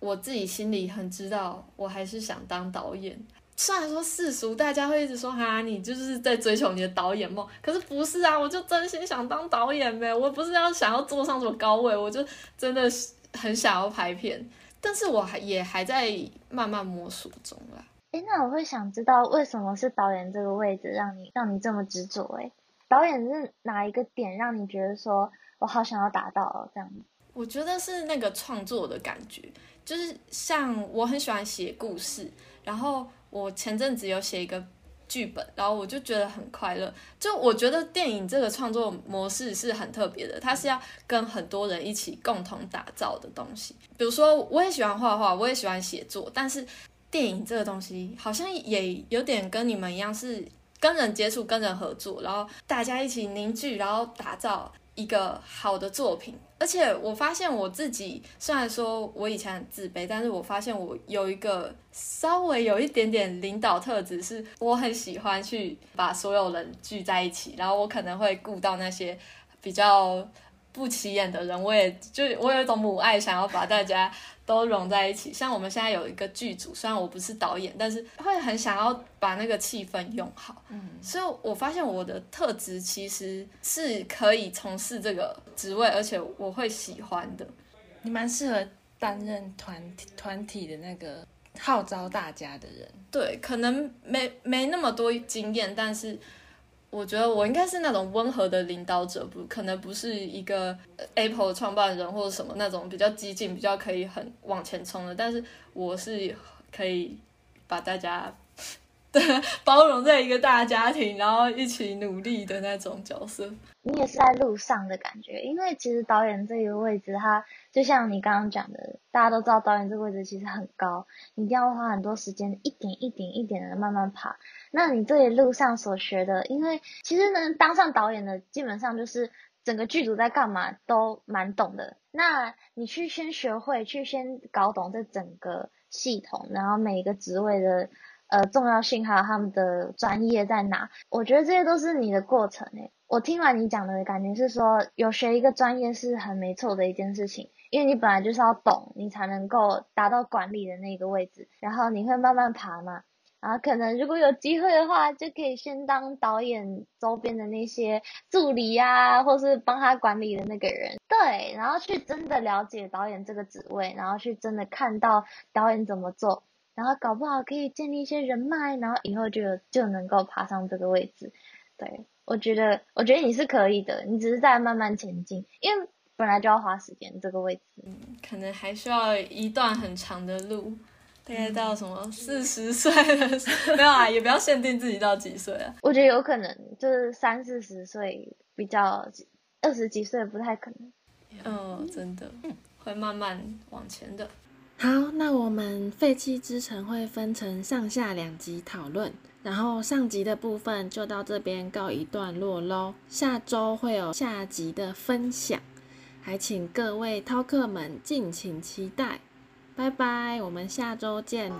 我自己心里很知道，我还是想当导演。虽然说世俗大家会一直说哈，你就是在追求你的导演梦，可是不是啊，我就真心想当导演呗，我不是要想要坐上什么高位，我就真的是很想要拍片，但是我还也还在慢慢摸索中啦。哎，那我会想知道为什么是导演这个位置让你让你这么执着？哎，导演是哪一个点让你觉得说我好想要达到这样？我觉得是那个创作的感觉，就是像我很喜欢写故事，然后。我前阵子有写一个剧本，然后我就觉得很快乐。就我觉得电影这个创作模式是很特别的，它是要跟很多人一起共同打造的东西。比如说，我也喜欢画画，我也喜欢写作，但是电影这个东西好像也有点跟你们一样，是跟人接触、跟人合作，然后大家一起凝聚，然后打造一个好的作品。而且我发现我自己，虽然说我以前很自卑，但是我发现我有一个稍微有一点点领导特质，是我很喜欢去把所有人聚在一起，然后我可能会顾到那些比较。不起眼的人，我也就我有一种母爱，想要把大家都融在一起。像我们现在有一个剧组，虽然我不是导演，但是会很想要把那个气氛用好。嗯，所以我发现我的特质其实是可以从事这个职位，而且我会喜欢的。你蛮适合担任团团体的那个号召大家的人。对，可能没没那么多经验，但是。我觉得我应该是那种温和的领导者，不可能不是一个 Apple 创办人或者什么那种比较激进、比较可以很往前冲的。但是我是可以把大家 包容在一个大家庭，然后一起努力的那种角色。你也是在路上的感觉，因为其实导演这个位置，他就像你刚刚讲的，大家都知道导演这个位置其实很高，你一定要花很多时间，一点一点一点的慢慢爬。那你这一路上所学的，因为其实能当上导演的，基本上就是整个剧组在干嘛都蛮懂的。那你去先学会，去先搞懂这整个系统，然后每一个职位的呃重要性，还有他们的专业在哪，我觉得这些都是你的过程诶。我听完你讲的感觉是说，有学一个专业是很没错的一件事情，因为你本来就是要懂，你才能够达到管理的那个位置，然后你会慢慢爬嘛。然后可能如果有机会的话，就可以先当导演周边的那些助理呀，或是帮他管理的那个人。对，然后去真的了解导演这个职位，然后去真的看到导演怎么做，然后搞不好可以建立一些人脉，然后以后就就能够爬上这个位置。对，我觉得我觉得你是可以的，你只是在慢慢前进，因为本来就要花时间这个位置，嗯，可能还需要一段很长的路。大概到什么四十岁的没有啊，也不要限定自己到几岁啊。我觉得有可能就是三四十岁比较，二十几岁不太可能。嗯，真的，会慢慢往前的。好，那我们废弃之城会分成上下两集讨论，然后上集的部分就到这边告一段落喽。下周会有下集的分享，还请各位饕客们敬请期待。拜拜，我们下周见。